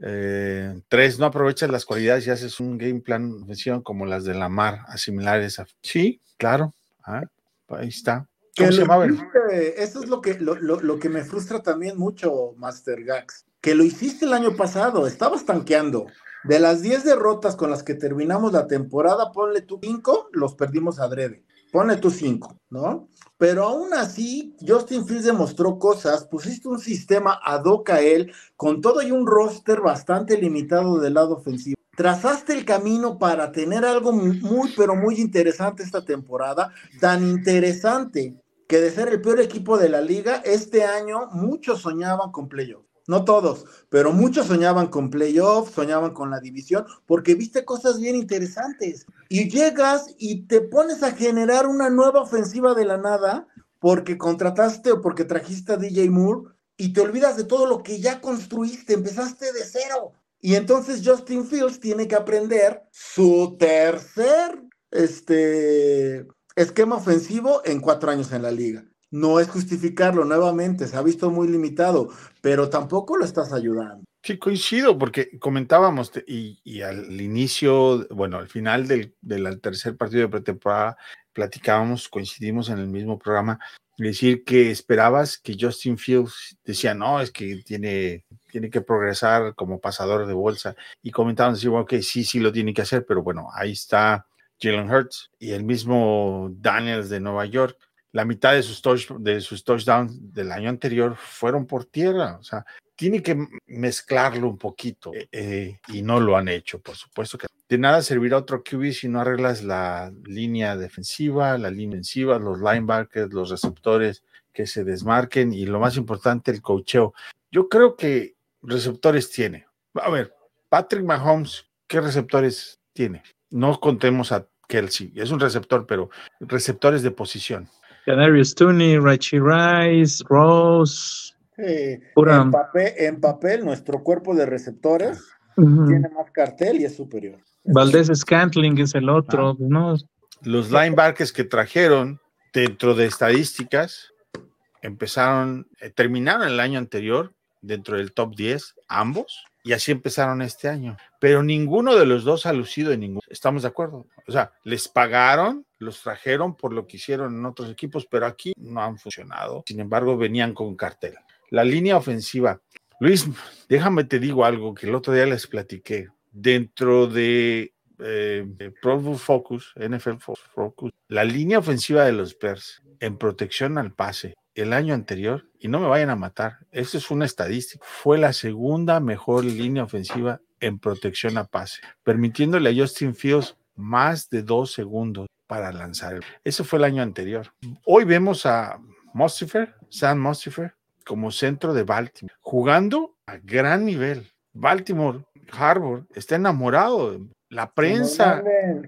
Eh, tres, no aprovechas las cualidades y haces un game plan como las de la mar, asimilares a. Sí, claro. Ah, ahí está. ¿Cómo se llama? Eso es lo que, lo, lo, que me frustra también mucho, Master Gax. Que lo hiciste el año pasado, estabas tanqueando. De las 10 derrotas con las que terminamos la temporada, ponle tú 5, los perdimos adrede. Ponle tú 5, ¿no? Pero aún así, Justin Fields demostró cosas, pusiste un sistema ad hoc a él, con todo y un roster bastante limitado del lado ofensivo. Trazaste el camino para tener algo muy, pero muy interesante esta temporada, tan interesante que de ser el peor equipo de la liga, este año muchos soñaban con playoffs. No todos, pero muchos soñaban con playoffs, soñaban con la división, porque viste cosas bien interesantes. Y llegas y te pones a generar una nueva ofensiva de la nada, porque contrataste o porque trajiste a DJ Moore, y te olvidas de todo lo que ya construiste, empezaste de cero. Y entonces Justin Fields tiene que aprender su tercer este, esquema ofensivo en cuatro años en la liga no es justificarlo nuevamente, se ha visto muy limitado, pero tampoco lo estás ayudando. Sí, coincido, porque comentábamos y, al inicio, bueno, al final del, tercer partido de pretemporada, platicábamos, coincidimos en el mismo programa, decir que esperabas que Justin Fields decía, no, es que tiene, tiene que progresar como pasador de bolsa, y comentaban, decir, bueno, que sí, sí lo tiene que hacer, pero bueno, ahí está Jalen Hurts y el mismo Daniels de Nueva York la mitad de sus, de sus touchdowns del año anterior fueron por tierra. O sea, tiene que mezclarlo un poquito eh, eh, y no lo han hecho, por supuesto que de nada servirá otro QB si no arreglas la línea defensiva, la línea ofensiva, los linebackers, los receptores que se desmarquen y lo más importante, el cocheo. Yo creo que receptores tiene. A ver, Patrick Mahomes, ¿qué receptores tiene? No contemos a Kelsey, es un receptor, pero receptores de posición. Canarius Tooney, Richie Rice, Rose. en, papel, nuestro cuerpo de receptores tiene más cartel y es superior. Valdés Scantling es el otro, ah. ¿no? Los linebackers que trajeron dentro de estadísticas empezaron, eh, terminaron el año anterior dentro del top 10, ambos, y así empezaron este año. Pero ninguno de los dos ha lucido en ningún. ¿Estamos de acuerdo? O sea, les pagaron, los trajeron por lo que hicieron en otros equipos, pero aquí no han funcionado. Sin embargo, venían con cartel. La línea ofensiva. Luis, déjame te digo algo que el otro día les platiqué. Dentro de, eh, Pro Focus, NFL Focus, la línea ofensiva de los Bears en protección al pase el año anterior, y no me vayan a matar, eso es una estadística, fue la segunda mejor línea ofensiva en protección a pase, permitiéndole a Justin Fields más de dos segundos para lanzar. Eso fue el año anterior. Hoy vemos a Mostifer, Sam Mostifer, como centro de Baltimore, jugando a gran nivel. Baltimore, Harvard, está enamorado. La prensa.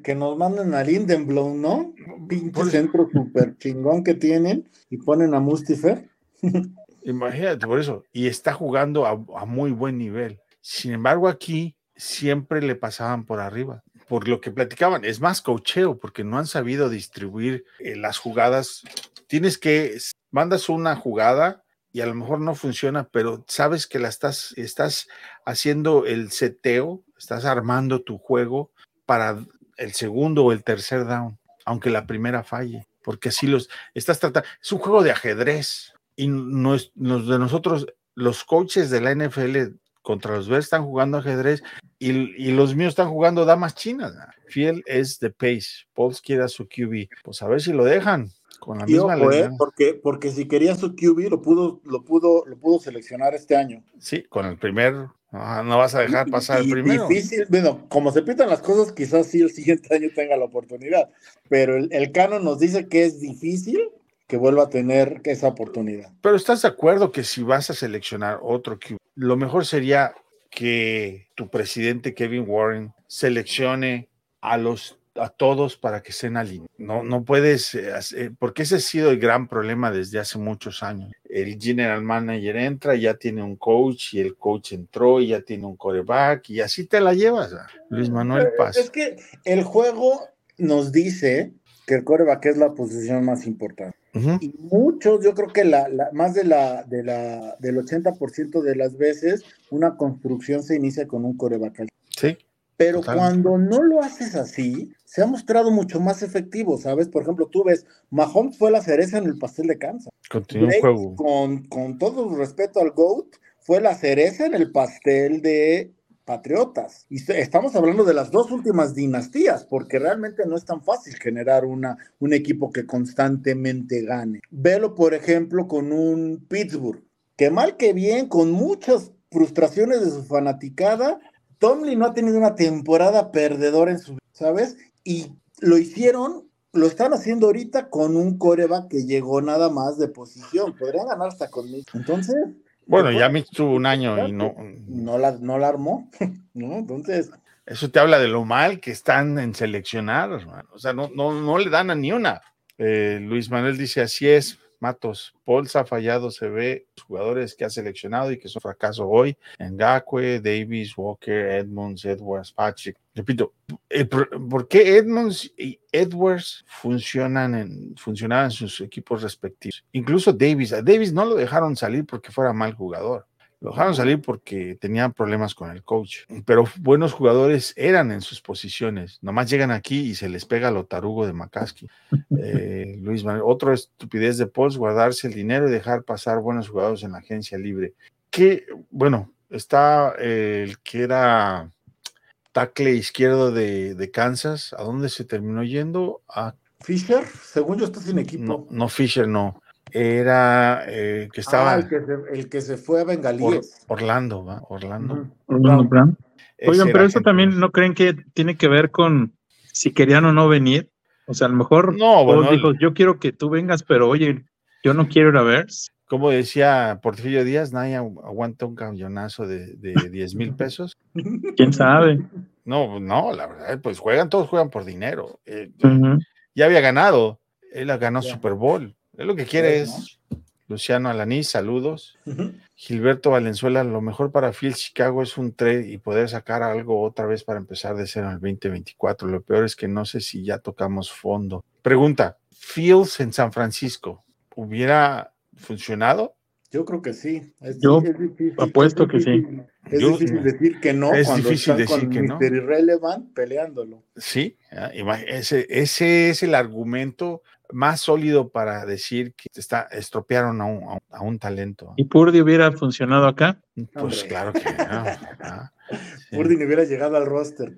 Que nos manden, a Lindenblom, ¿no? Pinche centro súper chingón que tienen y ponen a Mustifer. [laughs] Imagínate, por eso. Y está jugando a, muy buen nivel. Sin embargo, aquí siempre le pasaban por arriba. Por lo que platicaban, es más cocheo, porque no han sabido distribuir eh, las jugadas. Tienes que, mandas una jugada y a lo mejor no funciona, pero sabes que la estás, estás haciendo el seteo, estás armando tu juego para el segundo o el tercer down, aunque la primera falle, porque así los estás tratando. Es un juego de ajedrez y nos, de nosotros, los coaches de la NFL contra los Bears están jugando ajedrez y, los míos están jugando damas chinas. Fiel es de pace. Pauls quiere a su QB. Pues a ver si lo dejan. Con la misma ¿eh? porque, porque si quería su QB lo pudo, lo pudo, lo pudo seleccionar este año. Sí, con el primer, no, vas a dejar pasar el primero. Difícil, bueno, como se pitan las cosas, quizás sí el siguiente [laughs] año tenga la oportunidad, pero el, el canon nos dice que es difícil que vuelva a tener esa oportunidad. Pero estás de acuerdo que si vas a seleccionar otro lo mejor sería que tu presidente Kevin Warren seleccione a los a todos para que estén alineados. No, no puedes, eh, hacer, porque ese ha sido el gran problema desde hace muchos años. El general manager entra, ya tiene un coach y el coach entró y ya tiene un coreback y así te la llevas, Luis Manuel Paz. Es que el juego nos dice que el coreback es la posición más importante. Y muchos, yo creo que la, la- más de la, de la, del 80% de las veces, una construcción se inicia con un coreback. Sí, Pero cuando no lo haces así, se ha mostrado mucho más efectivo, ¿sabes? Por ejemplo, tú ves, Mahomes fue la cereza en el pastel de Kansas. continúa juego. con, con todo respeto al GOAT, fue la cereza en el pastel de Patriotas. Y estamos hablando de las dos últimas dinastías, porque realmente no es tan fácil generar una, un equipo que constantemente gane. Velo, por ejemplo, con un Pittsburgh, que mal que bien, con muchas frustraciones de su fanaticada, Tomlin no ha tenido una temporada perdedora en su vida, ¿sabes? Y lo hicieron, lo están haciendo ahorita con un coreback que llegó nada más de posición. Podrían ganar hasta con Mitch. Entonces, Bueno, ¿te ya tuvo un año y no. no la, no la armó, [laughs] ¿no? Entonces, Eso te habla de lo mal que están en seleccionar, hermano. O sea, no, no, no le dan a ni una. Eh, Luis Manuel dice: Así es, Matos. Ha fallado, se ve los jugadores que ha seleccionado y que son fracaso hoy. Ngakwe, Davis, Walker, Edmonds, Edwards, Patrick. Repito, ¿por qué Edmonds y Edwards funcionan en, funcionaban en sus equipos respectivos? Incluso Davis. A Davis no lo dejaron salir porque fuera mal jugador. Lo dejaron salir porque tenían problemas con el coach. Pero buenos jugadores eran en sus posiciones. Nomás llegan aquí y se les pega lo tarugo de McCaskey. [laughs] Eh, Luis Manuel, otra estupidez de Pauls, guardarse el dinero y dejar pasar buenos jugadores en la agencia libre. Que, bueno, está eh, el que era tackle izquierdo de, de Kansas. ¿A dónde se terminó yendo? A, Fisher, según yo, está sin equipo. no, no, Fisher, no. Era eh, que estaba Ah, el, que se, el que se fue a Or- Bengalíes. Orlando, ¿va? Orlando. Orlando Brown. Oigan, pero eso gente- también no creen que tiene que ver con si querían o no venir. O sea, a lo mejor No, bueno, dijo, yo quiero que tú vengas, pero oye, yo no quiero ir a ver. como decía Porfirio Díaz, nadie agu- aguanta un camionazo de, de [laughs] 10 mil pesos. ¿Quién sabe? No, no, la verdad, pues juegan, todos juegan por dinero. Eh, ya había ganado, él ganó Ya. Super Bowl. Él lo que quiere es Luciano Alanís, saludos. Gilberto Valenzuela, lo mejor para Phil Chicago es un trade y poder sacar algo otra vez para empezar de cero en el 2024. Lo peor es que no sé si ya tocamos fondo. Pregunta, Fields en San Francisco, ¿hubiera funcionado? Yo creo que sí. Es, Yo es difícil, apuesto es que sí. Es Yo- difícil decir que no Es cuando difícil están decir con que no. Irrelevant peleándolo. Sí, ah, ese es el argumento más sólido para decir que está, estropearon a un, a un- a un talento. ¿Y Purdy hubiera funcionado acá? Pues Hombre. claro que no. [laughs] sí, Purdy ni hubiera llegado al roster.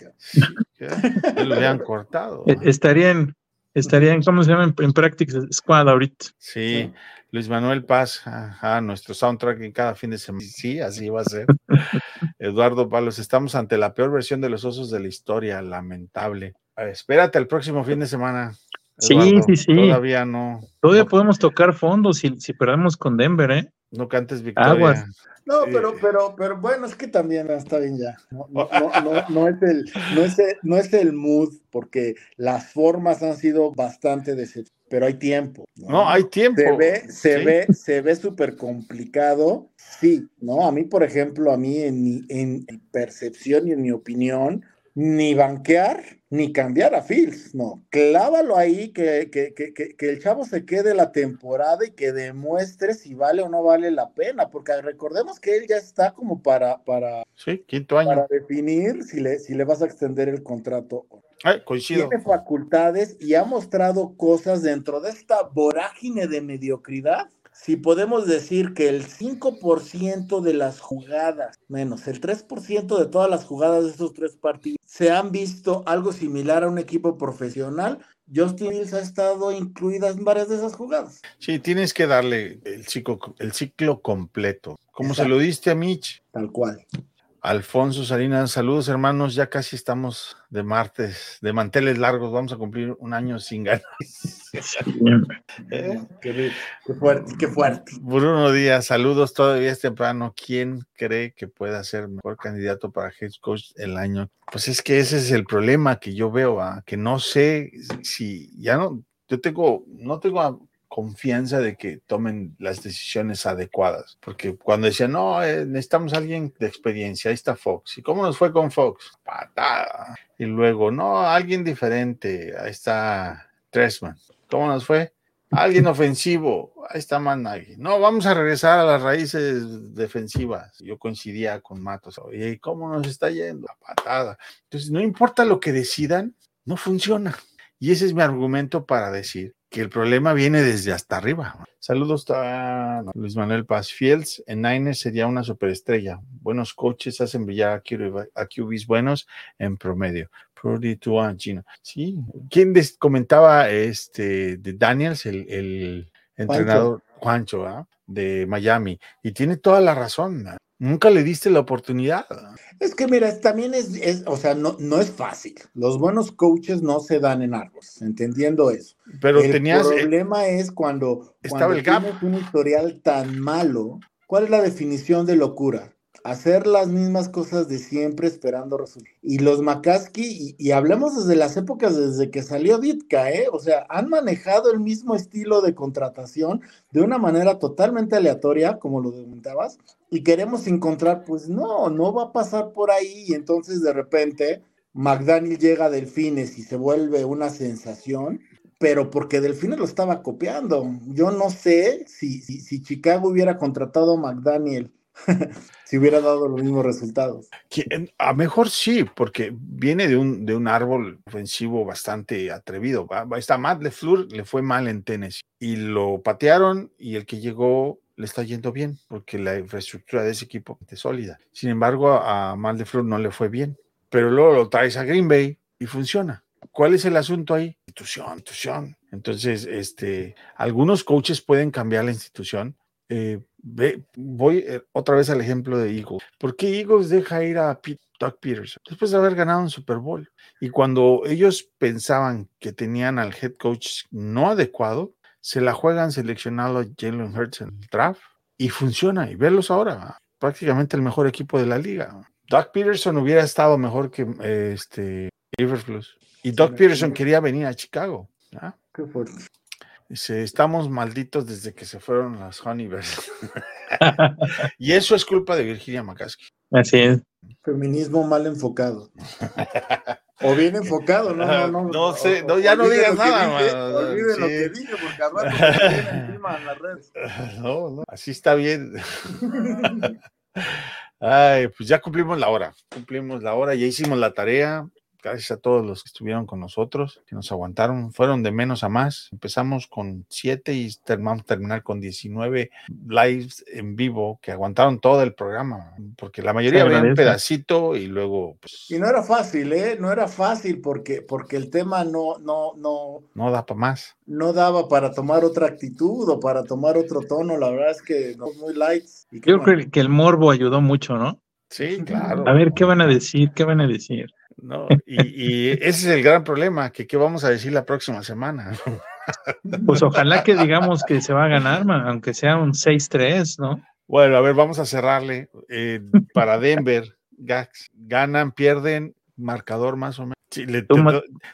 lo habían cortado. Eh, Estaría en, estaría en, ¿cómo se llama? En, en Practice Squad ahorita. Sí, Luis Manuel Paz, ajá, nuestro soundtrack en cada fin de semana. Sí, así va a ser. [laughs] Eduardo Palos, estamos ante la peor versión de los osos de la historia, lamentable. Espérate el próximo fin de semana. Sí, sí, sí. Todavía no, Todavía no, podemos tocar fondo si, si perdemos con Denver, ¿eh? no cantes victoria. Aguas. No, Sí. pero, pero, pero bueno, es que también está bien ya. No, no, [laughs] no, no, no es el, no, es el, no es el mood, porque las formas han sido bastante decepcionantes, pero hay tiempo. No, hay tiempo. Se ve, se Sí. ve, se ve súper complicado. Sí, ¿no? A mí, por ejemplo, a mí en mi, en mi percepción y en mi opinión, ni banquear ni cambiar a Fields, no. Clávalo ahí, que, que, que, que, el chavo se quede la temporada y que demuestre si vale o no vale la pena, porque recordemos que él ya está como para, para, Sí, quinto año. para definir si le, si le vas a extender el contrato o no Ay, coincido. tiene facultades y ha mostrado cosas dentro de esta vorágine de mediocridad. Si podemos decir que el 5% de las jugadas, menos el 3% de todas las jugadas de estos tres partidos, se han visto algo similar a un equipo profesional, Justin Hills ha estado incluida en varias de esas jugadas. Sí, tienes que darle el ciclo, el ciclo completo. Como se lo diste a Mitch. Tal cual. Alfonso Salinas, saludos hermanos, ya casi estamos de martes, de manteles largos, vamos a cumplir un año sin ganar. ¿Eh? [laughs] Qué, qué fuerte, qué fuerte. Bruno Díaz, saludos, todavía es temprano. ¿Quién cree que pueda ser mejor candidato para head coach el año? Pues es que ese es el problema que yo veo, que no sé si ya no, yo tengo, no tengo confianza de que tomen las decisiones adecuadas, porque cuando decían, no, eh, necesitamos a alguien de experiencia, ahí está Fox. ¿Y cómo nos fue con Fox? Patada. Y luego, no, alguien diferente, ahí está Tresman. ¿Cómo nos fue? Alguien ofensivo. Ahí está Matt. No, vamos a regresar a las raíces defensivas. Yo coincidía con Matos. Oye, ¿cómo nos está yendo? Patada. Entonces, no importa lo que decidan, no funciona. Y ese es mi argumento para decir que el problema viene desde hasta arriba. Saludos a Luis Manuel Paz Fields. En Niners sería una superestrella. Buenos coaches hacen brillar a, QB, a QBs buenos en promedio. Purdy to Gino. Sí. ¿Quién comentaba este de Daniels, el, el entrenador Juancho, ¿ah? de Miami? Y tiene toda la razón. ¿ah? Nunca le diste la oportunidad. Es que mira, también es, es o sea, no, no es fácil. Los buenos coaches no se dan en árboles, entendiendo eso. Pero el tenías. eh, problema es cuando, estaba cuando el gap. tienes un historial tan malo. ¿Cuál es la definición de locura? Hacer las mismas cosas de siempre esperando resultados. Y los McCaskey, y, y hablemos desde las épocas desde que salió Ditka, ¿eh? O sea, han manejado el mismo estilo de contratación de una manera totalmente aleatoria, como lo comentabas, y queremos encontrar, pues no, no va a pasar por ahí, y entonces de repente McDaniel llega a Delfines y se vuelve una sensación, pero porque Delfines lo estaba copiando. Yo no sé si, si, Chicago hubiera contratado McDaniel, [laughs] si hubiera dado los mismos resultados. A mejor sí, porque viene de un, de un árbol ofensivo bastante atrevido. Está Matt LeFleur, le fue mal en Tennessee y lo patearon y el que llegó le está yendo bien porque la infraestructura de ese equipo es sólida. Sin embargo, a Matt LeFleur no le fue bien, pero luego lo traes a Green Bay y funciona. ¿Cuál es el asunto ahí? Institución, institución. Entonces, este, algunos coaches pueden cambiar la institución. Eh, ve, voy eh, otra vez al ejemplo de Eagles. ¿Por qué Eagles deja ir a Pete, Doug Peterson después de haber ganado un Super Bowl? Y cuando ellos pensaban que tenían al head coach no adecuado, se la juegan seleccionando a Jalen Hurts en el draft y funciona. Y verlos ahora, prácticamente el mejor equipo de la liga. Doug Peterson hubiera estado mejor que eh, este Everflux. Y Doug Peterson quería venir a Chicago. ¿ah? Qué fuerte. Dice, estamos malditos desde que se fueron las Honeybers. [laughs] y eso es culpa de Virginia McCaskey. Así es. Feminismo mal enfocado. O bien enfocado, no, no, no. No sé, no, ya no digas nada, dije, Olviden sí. lo que dije, porque al rato me encima en las redes. [laughs] No, no, así está bien. [laughs] Ay, pues ya cumplimos la hora, cumplimos la hora, ya hicimos la tarea. Gracias a todos los que estuvieron con nosotros, que nos aguantaron. Fueron de menos a más. Empezamos con 7 y vamos a terminar con 19 lives en vivo que aguantaron todo el programa, porque la mayoría veían un pedacito y luego. Pues, y no era fácil, ¿eh? No era fácil porque, porque el tema no, no, no. No da para más. No daba para tomar otra actitud o para tomar otro tono. La verdad es que no muy light. Yo creo que el morbo ayudó mucho, ¿no? Sí, claro. A ver, ¿qué van a decir? ¿Qué van a decir? No, y, y, ese es el gran problema, que qué vamos a decir la próxima semana. Pues ojalá que digamos que se va a ganar, man, aunque sea un 6-3, ¿no? Bueno, a ver, vamos a cerrarle. Eh, para Denver, Gax, ganan, pierden, marcador más o menos. Sí, le, te,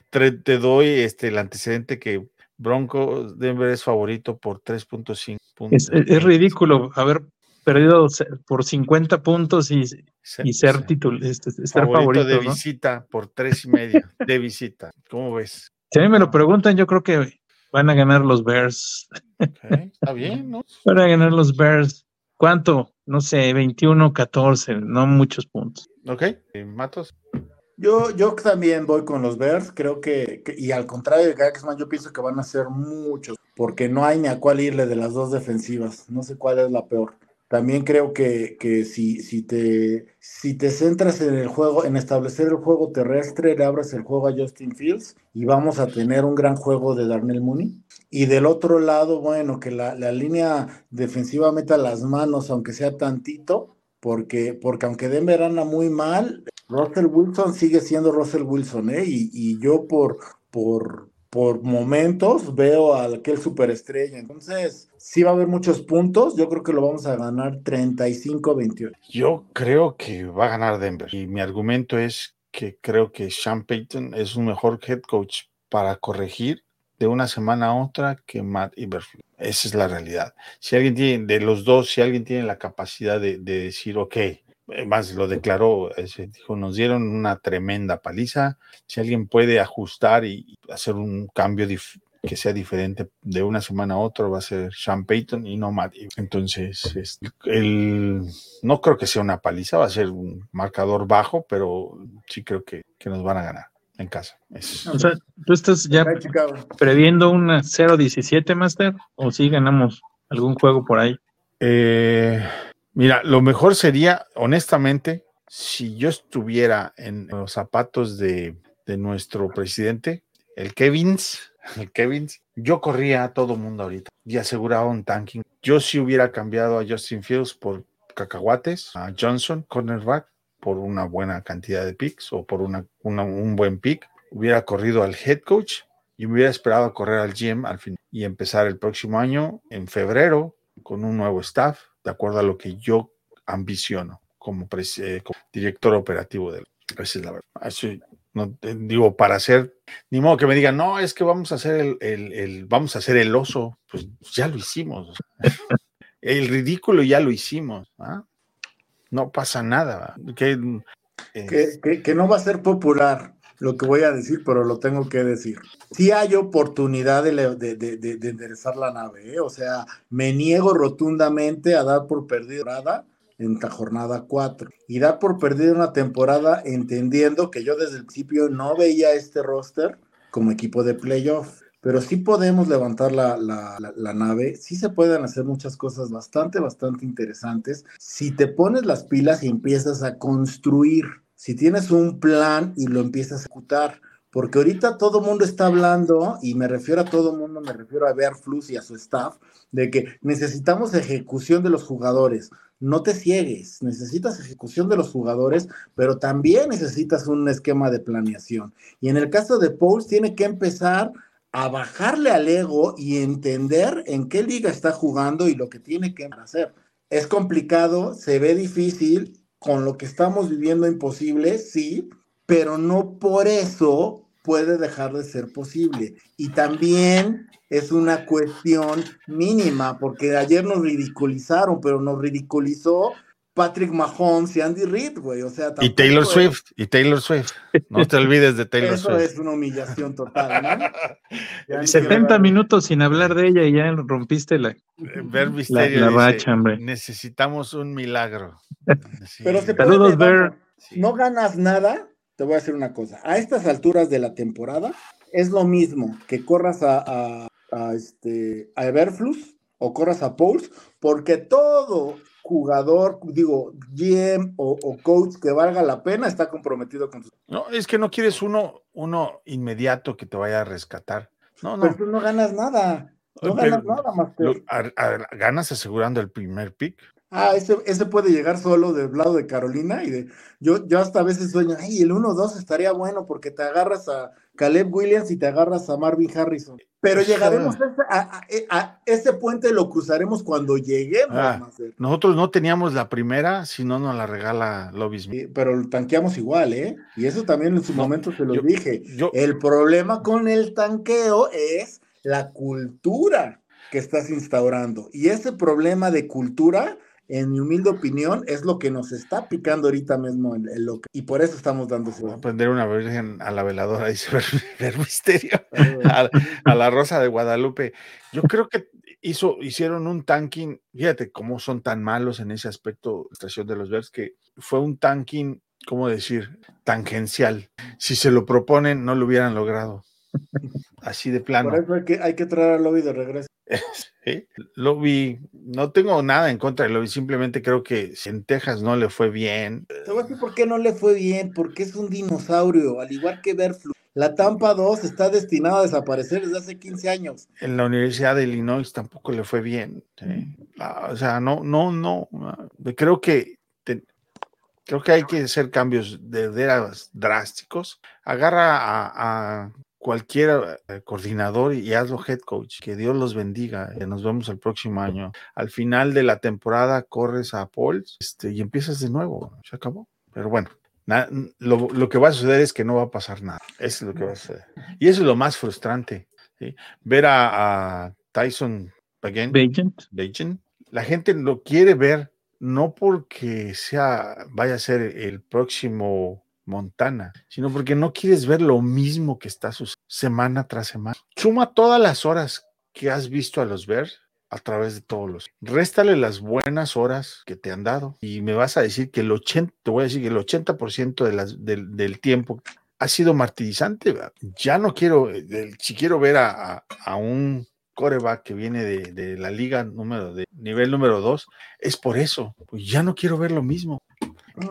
te, te, doy este, el antecedente que Bronco Denver es favorito por 3.5 puntos. Es, es, ridículo haber perdido por 50 puntos y, y ser título, este, ser favorito, favorito de ¿no? visita por tres y medio de visita. ¿Cómo ves? Si a mí me lo preguntan, yo creo que van a ganar los Bears. Okay, está bien, ¿no? Van a ganar los Bears. ¿Cuánto? No sé, 21, 14, no muchos puntos. Ok, Matos. Yo, yo también voy con los Bears, creo que, que, y al contrario de Gaxman, yo pienso que van a ser muchos, porque no hay ni a cuál irle de las dos defensivas, no sé cuál es la peor. También creo que, que si, si, te, si te centras en el juego, en establecer el juego terrestre, le abres el juego a Justin Fields y vamos a tener un gran juego de Darnell Mooney. Y del otro lado, bueno, que la, la línea defensiva meta las manos, aunque sea tantito, porque, porque aunque Denver anda muy mal, Russell Wilson sigue siendo Russell Wilson, ¿eh? Y, y yo por, por, por momentos veo a aquel superestrella. Entonces, sí va a haber muchos puntos. Yo creo que lo vamos a ganar 35-28. Yo creo que va a ganar Denver. Y mi argumento es que creo que Sean Payton es un mejor head coach para corregir de una semana a otra que Matt Iberflux. Esa es la realidad. Si alguien tiene, de los dos, si alguien tiene la capacidad de, de decir, ok, más lo declaró, ese, dijo, nos dieron una tremenda paliza. Si alguien puede ajustar y hacer un cambio que sea diferente de una semana a otra, va a ser Sean Payton y no Matt. Entonces, este, el, no creo que sea una paliza, va a ser un marcador bajo, pero sí creo que, que nos van a ganar en casa. Es- O sea, ¿tú estás ya previendo una 0-17, Master? ¿O sí ganamos algún juego por ahí? Eh, mira, lo mejor sería, honestamente, si yo estuviera en los zapatos de, nuestro presidente, el Kevins, [laughs] el Kevins, yo corría a todo mundo ahorita y aseguraba un tanking. Yo sí hubiera cambiado a Justin Fields por cacahuates, a Johnson, cornerback, por una buena cantidad de picks o por una, un buen pick. Hubiera corrido al head coach y hubiera esperado a correr al GM al final y empezar el próximo año, en febrero, con un nuevo staff, de acuerdo a lo que yo ambiciono como, eh, director operativo de esa es la verdad. Eh, digo, para hacer, ni modo que me digan, no, es que vamos a hacer el, el- vamos a hacer el oso, pues ya lo hicimos. [laughs] el ridículo ya lo hicimos. ¿ah? No pasa nada. Que, que, que- que no va a ser popular lo que voy a decir, pero lo tengo que decir. Sí hay oportunidad de, de- de- de enderezar la nave, ¿eh? o sea, me niego rotundamente a dar por perdida en la jornada 4 y dar por perdida una temporada entendiendo que yo desde el principio no veía este roster como equipo de playoff. Pero sí podemos levantar la, la- la- la nave, sí se pueden hacer muchas cosas bastante, bastante interesantes. Si te pones las pilas y empiezas a construir, si tienes un plan y lo empiezas a ejecutar, porque ahorita todo el mundo está hablando, y me refiero a todo el mundo, me refiero a Berflus y a su staff, de que necesitamos ejecución de los jugadores. No te ciegues, necesitas ejecución de los jugadores, pero también necesitas un esquema de planeación. Y en el caso de Pauls, tiene que empezar a bajarle al ego y entender en qué liga está jugando y lo que tiene que hacer. Es complicado, se ve difícil, con lo que estamos viviendo imposible, sí, pero no por eso puede dejar de ser posible. Y también es una cuestión mínima, porque ayer nos ridiculizaron, pero nos ridiculizó Patrick Mahomes y Andy Reid, güey. O sea, y Taylor es- Swift, y Taylor Swift. No te olvides de Taylor Eso Swift. es una humillación total, ¿no? [laughs] Ya ni 70 quiero- minutos sin hablar de ella y ya rompiste la... Eh, Ver Misterio la dice, hombre. necesitamos un milagro. [laughs] Sí. Pero se Saludos, Ver. no ganas nada, te voy a decir una cosa. A estas alturas de la temporada es lo mismo que corras a, a, a este, a Everflux o corras a Pauls, porque todo jugador, digo, GM o, o coach que valga la pena está comprometido con su... No, es que no quieres uno, uno inmediato que te vaya a rescatar. No, no. Pero tú no ganas nada. No Pero ganas nada, a- ganas asegurando el primer pick. Ah, ese, ese puede llegar solo del lado de Carolina y de yo, yo hasta a veces sueño, ay, el 1-2 estaría bueno porque te agarras a Caleb Williams y te agarras a Marvin Harrison. Pero llegaremos a, ese- a- a- a ese puente, lo cruzaremos cuando lleguemos, Ah. Nosotros no teníamos la primera, si no nos la regala Lobby Smith. Sí, Pero tanqueamos igual, ¿eh? Y eso también en su No, momento te lo yo- dije. Yo, El problema con el tanqueo es la cultura que estás instaurando. Y ese problema de cultura, en mi humilde opinión, es lo que nos está picando ahorita mismo en, en lo que- y por eso estamos dando ese voy a prender una virgen a la veladora, [laughs] dice Ver, Misterio. [laughs] a, a la Rosa de Guadalupe. Yo creo que hizo, hicieron un tanking, fíjate cómo son tan malos en ese aspecto, estación de los Bears, que fue un tanking, ¿cómo decir? Tangencial. Si se lo proponen, no lo hubieran logrado. [laughs] Así de plano. Por eso hay que, hay que traer al lobby de regreso. [laughs] Sí, Lobby, no tengo nada en contra de Lobby, simplemente creo que si en Texas no le fue bien. Decir por qué no le fue bien, porque es un dinosaurio, al igual que Berflu. La Tampa 2 está destinada a desaparecer desde hace 15 años. En la Universidad de Illinois tampoco le fue bien. ¿sí? Ah, O sea, no, no, no. ah, Creo que te- creo que hay que hacer cambios de veras drásticos. Agarra a, a cualquier eh, coordinador y hazlo head coach. Que Dios los bendiga. y nos vemos el próximo año. Al final de la temporada corres a Paul este, y empiezas de nuevo. Se acabó. Pero bueno. na- lo, lo que va a suceder es que no va a pasar nada. Eso es lo que va a suceder. Y eso es lo más frustrante. ¿sí? Ver a, a Tyson Bagent, Bagent. Bagent, la gente lo quiere ver no porque sea, vaya a ser el próximo Montana, sino porque no quieres ver lo mismo que está su semana tras semana. Suma todas las horas que has visto a los Bears a través de todos los. Réstale las buenas horas que te han dado y me vas a decir que el 80, te voy a decir que el 80% de las, del, del, tiempo ha sido martirizante. Ya no quiero, eh, si quiero ver a, un coreback que viene de, de, la liga número de nivel número 2, es por eso. Pues ya no quiero ver lo mismo.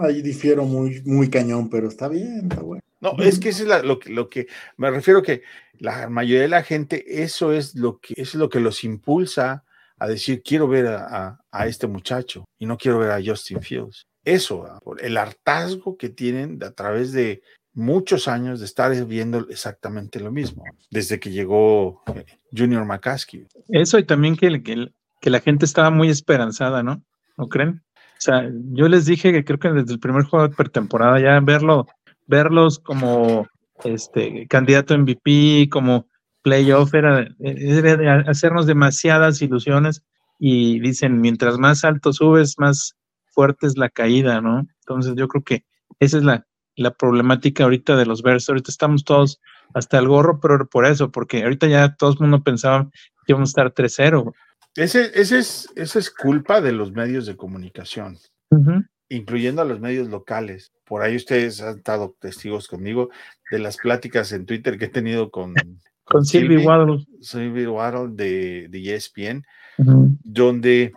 Ahí difiero muy, muy cañón, pero está bien, está bueno. No, es que eso es la, lo, lo, que me refiero que la mayoría de la gente, eso es lo que, eso es lo que los impulsa a decir, quiero ver a, a, a, este muchacho y no quiero ver a Justin Fields. Eso, por el hartazgo que tienen a través de muchos años de estar viendo exactamente lo mismo, desde que llegó eh, Junior McCaskey. Eso y también que, que, que la gente estaba muy esperanzada, ¿no? ¿No creen? O sea, yo les dije que creo que desde el primer juego de pretemporada ya verlo, verlos como este candidato MVP, como playoff, era, era hacernos demasiadas ilusiones y dicen, mientras más alto subes, más fuerte es la caída, ¿no? Entonces yo creo que esa es la, la problemática ahorita de los Bears. Ahorita estamos todos hasta el gorro, pero por eso, porque ahorita ya todo el mundo pensaba que íbamos a estar 3-0. Ese, ese es, esa es culpa de los medios de comunicación, uh -huh. incluyendo a los medios locales. Por ahí ustedes han estado testigos conmigo de las pláticas en Twitter que he tenido con, [laughs] con, con Silvie Waddle, Silvie Waddle de, de ESPN, uh -huh. donde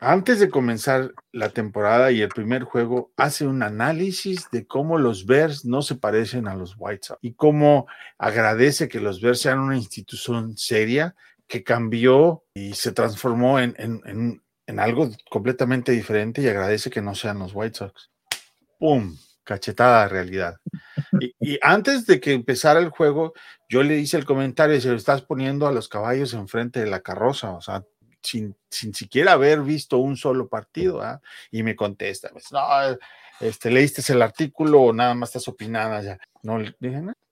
antes de comenzar la temporada y el primer juego, hace un análisis de cómo los Bears no se parecen a los White Sox y cómo agradece que los Bears sean una institución seria que cambió y se transformó en, en, en, en, algo completamente diferente y agradece que no sean los White Sox. ¡Pum! Cachetada realidad. Y, y, antes de que empezara el juego, yo le hice el comentario, se lo estás poniendo a los caballos enfrente de la carroza, o sea, sin, sin siquiera haber visto un solo partido, ¿eh? y me contesta, pues, no, este, leíste el artículo o nada más estás opinando ya. No.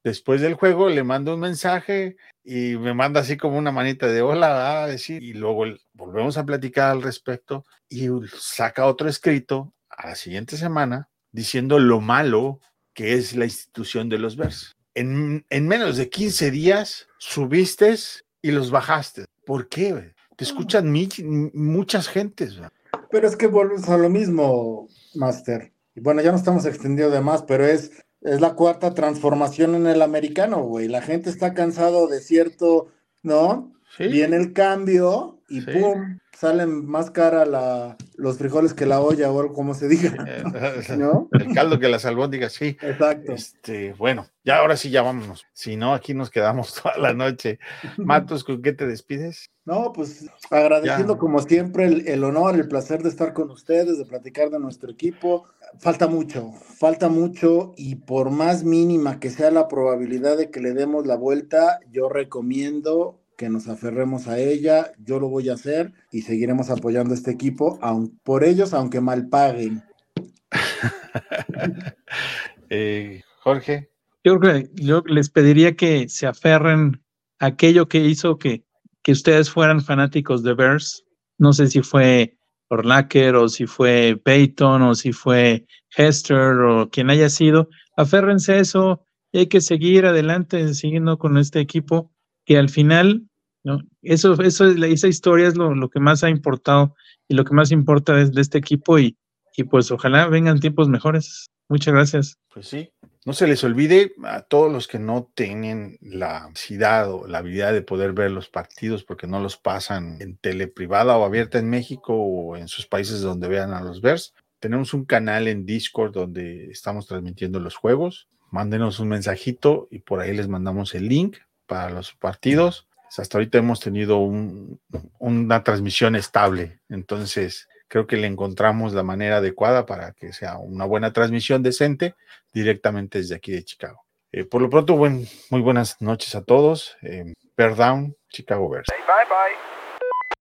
Después del juego le mando un mensaje y me manda así como una manita de hola, a decir, y luego volvemos a platicar al respecto y saca otro escrito a la siguiente semana diciendo lo malo que es la institución de los Bears. En, en menos de 15 días subiste y los bajaste. ¿Por qué? Te escuchan mi, muchas gentes. Pero es que volvemos a lo mismo, Master. Y bueno, ya no estamos extendiendo de más, pero es, es la cuarta transformación en el americano, güey. La gente está cansado de cierto, ¿no? Sí. Viene el cambio y sí. ¡pum! Salen más cara la, los frijoles que la olla o como se diga. [laughs] ¿no? El caldo que las albóndigas, sí. Exacto. Este, bueno, ya ahora sí ya vámonos. Si no, aquí nos quedamos [laughs] toda la noche. Matos, ¿con qué te despides? No, pues agradeciendo ya. como siempre el, el, honor, el placer de estar con ustedes, de platicar de nuestro equipo. Falta mucho, falta mucho y por más mínima que sea la probabilidad de que le demos la vuelta, yo recomiendo que nos aferremos a ella, yo lo voy a hacer y seguiremos apoyando a este equipo, aun, por ellos, aunque mal paguen. [laughs] eh, Jorge. Yo creo que yo les pediría que se aferren a aquello que hizo que, que ustedes fueran fanáticos de Bears. No sé si fue Orlacker o si fue Peyton o si fue Hester o quien haya sido. Aférrense a eso y hay que seguir adelante siguiendo con este equipo que al final ¿no? Eso, eso, esa historia es lo, lo, que más ha importado y lo que más importa de, de este equipo y, y, pues ojalá vengan tiempos mejores. Muchas gracias. Pues sí, no se les olvide a todos los que no tienen la necesidad o la habilidad de poder ver los partidos porque no los pasan en tele privada o abierta en México o en sus países donde vean a los Bears. Tenemos un canal en Discord donde estamos transmitiendo los juegos. Mándenos un mensajito y por ahí les mandamos el link para los partidos hasta ahorita hemos tenido un, una transmisión estable, entonces creo que le encontramos la manera adecuada para que sea una buena transmisión decente directamente desde aquí de Chicago. Eh, por lo pronto, buen, muy buenas noches a todos. Eh, Bear Down, Chicago Bears. Bye bye.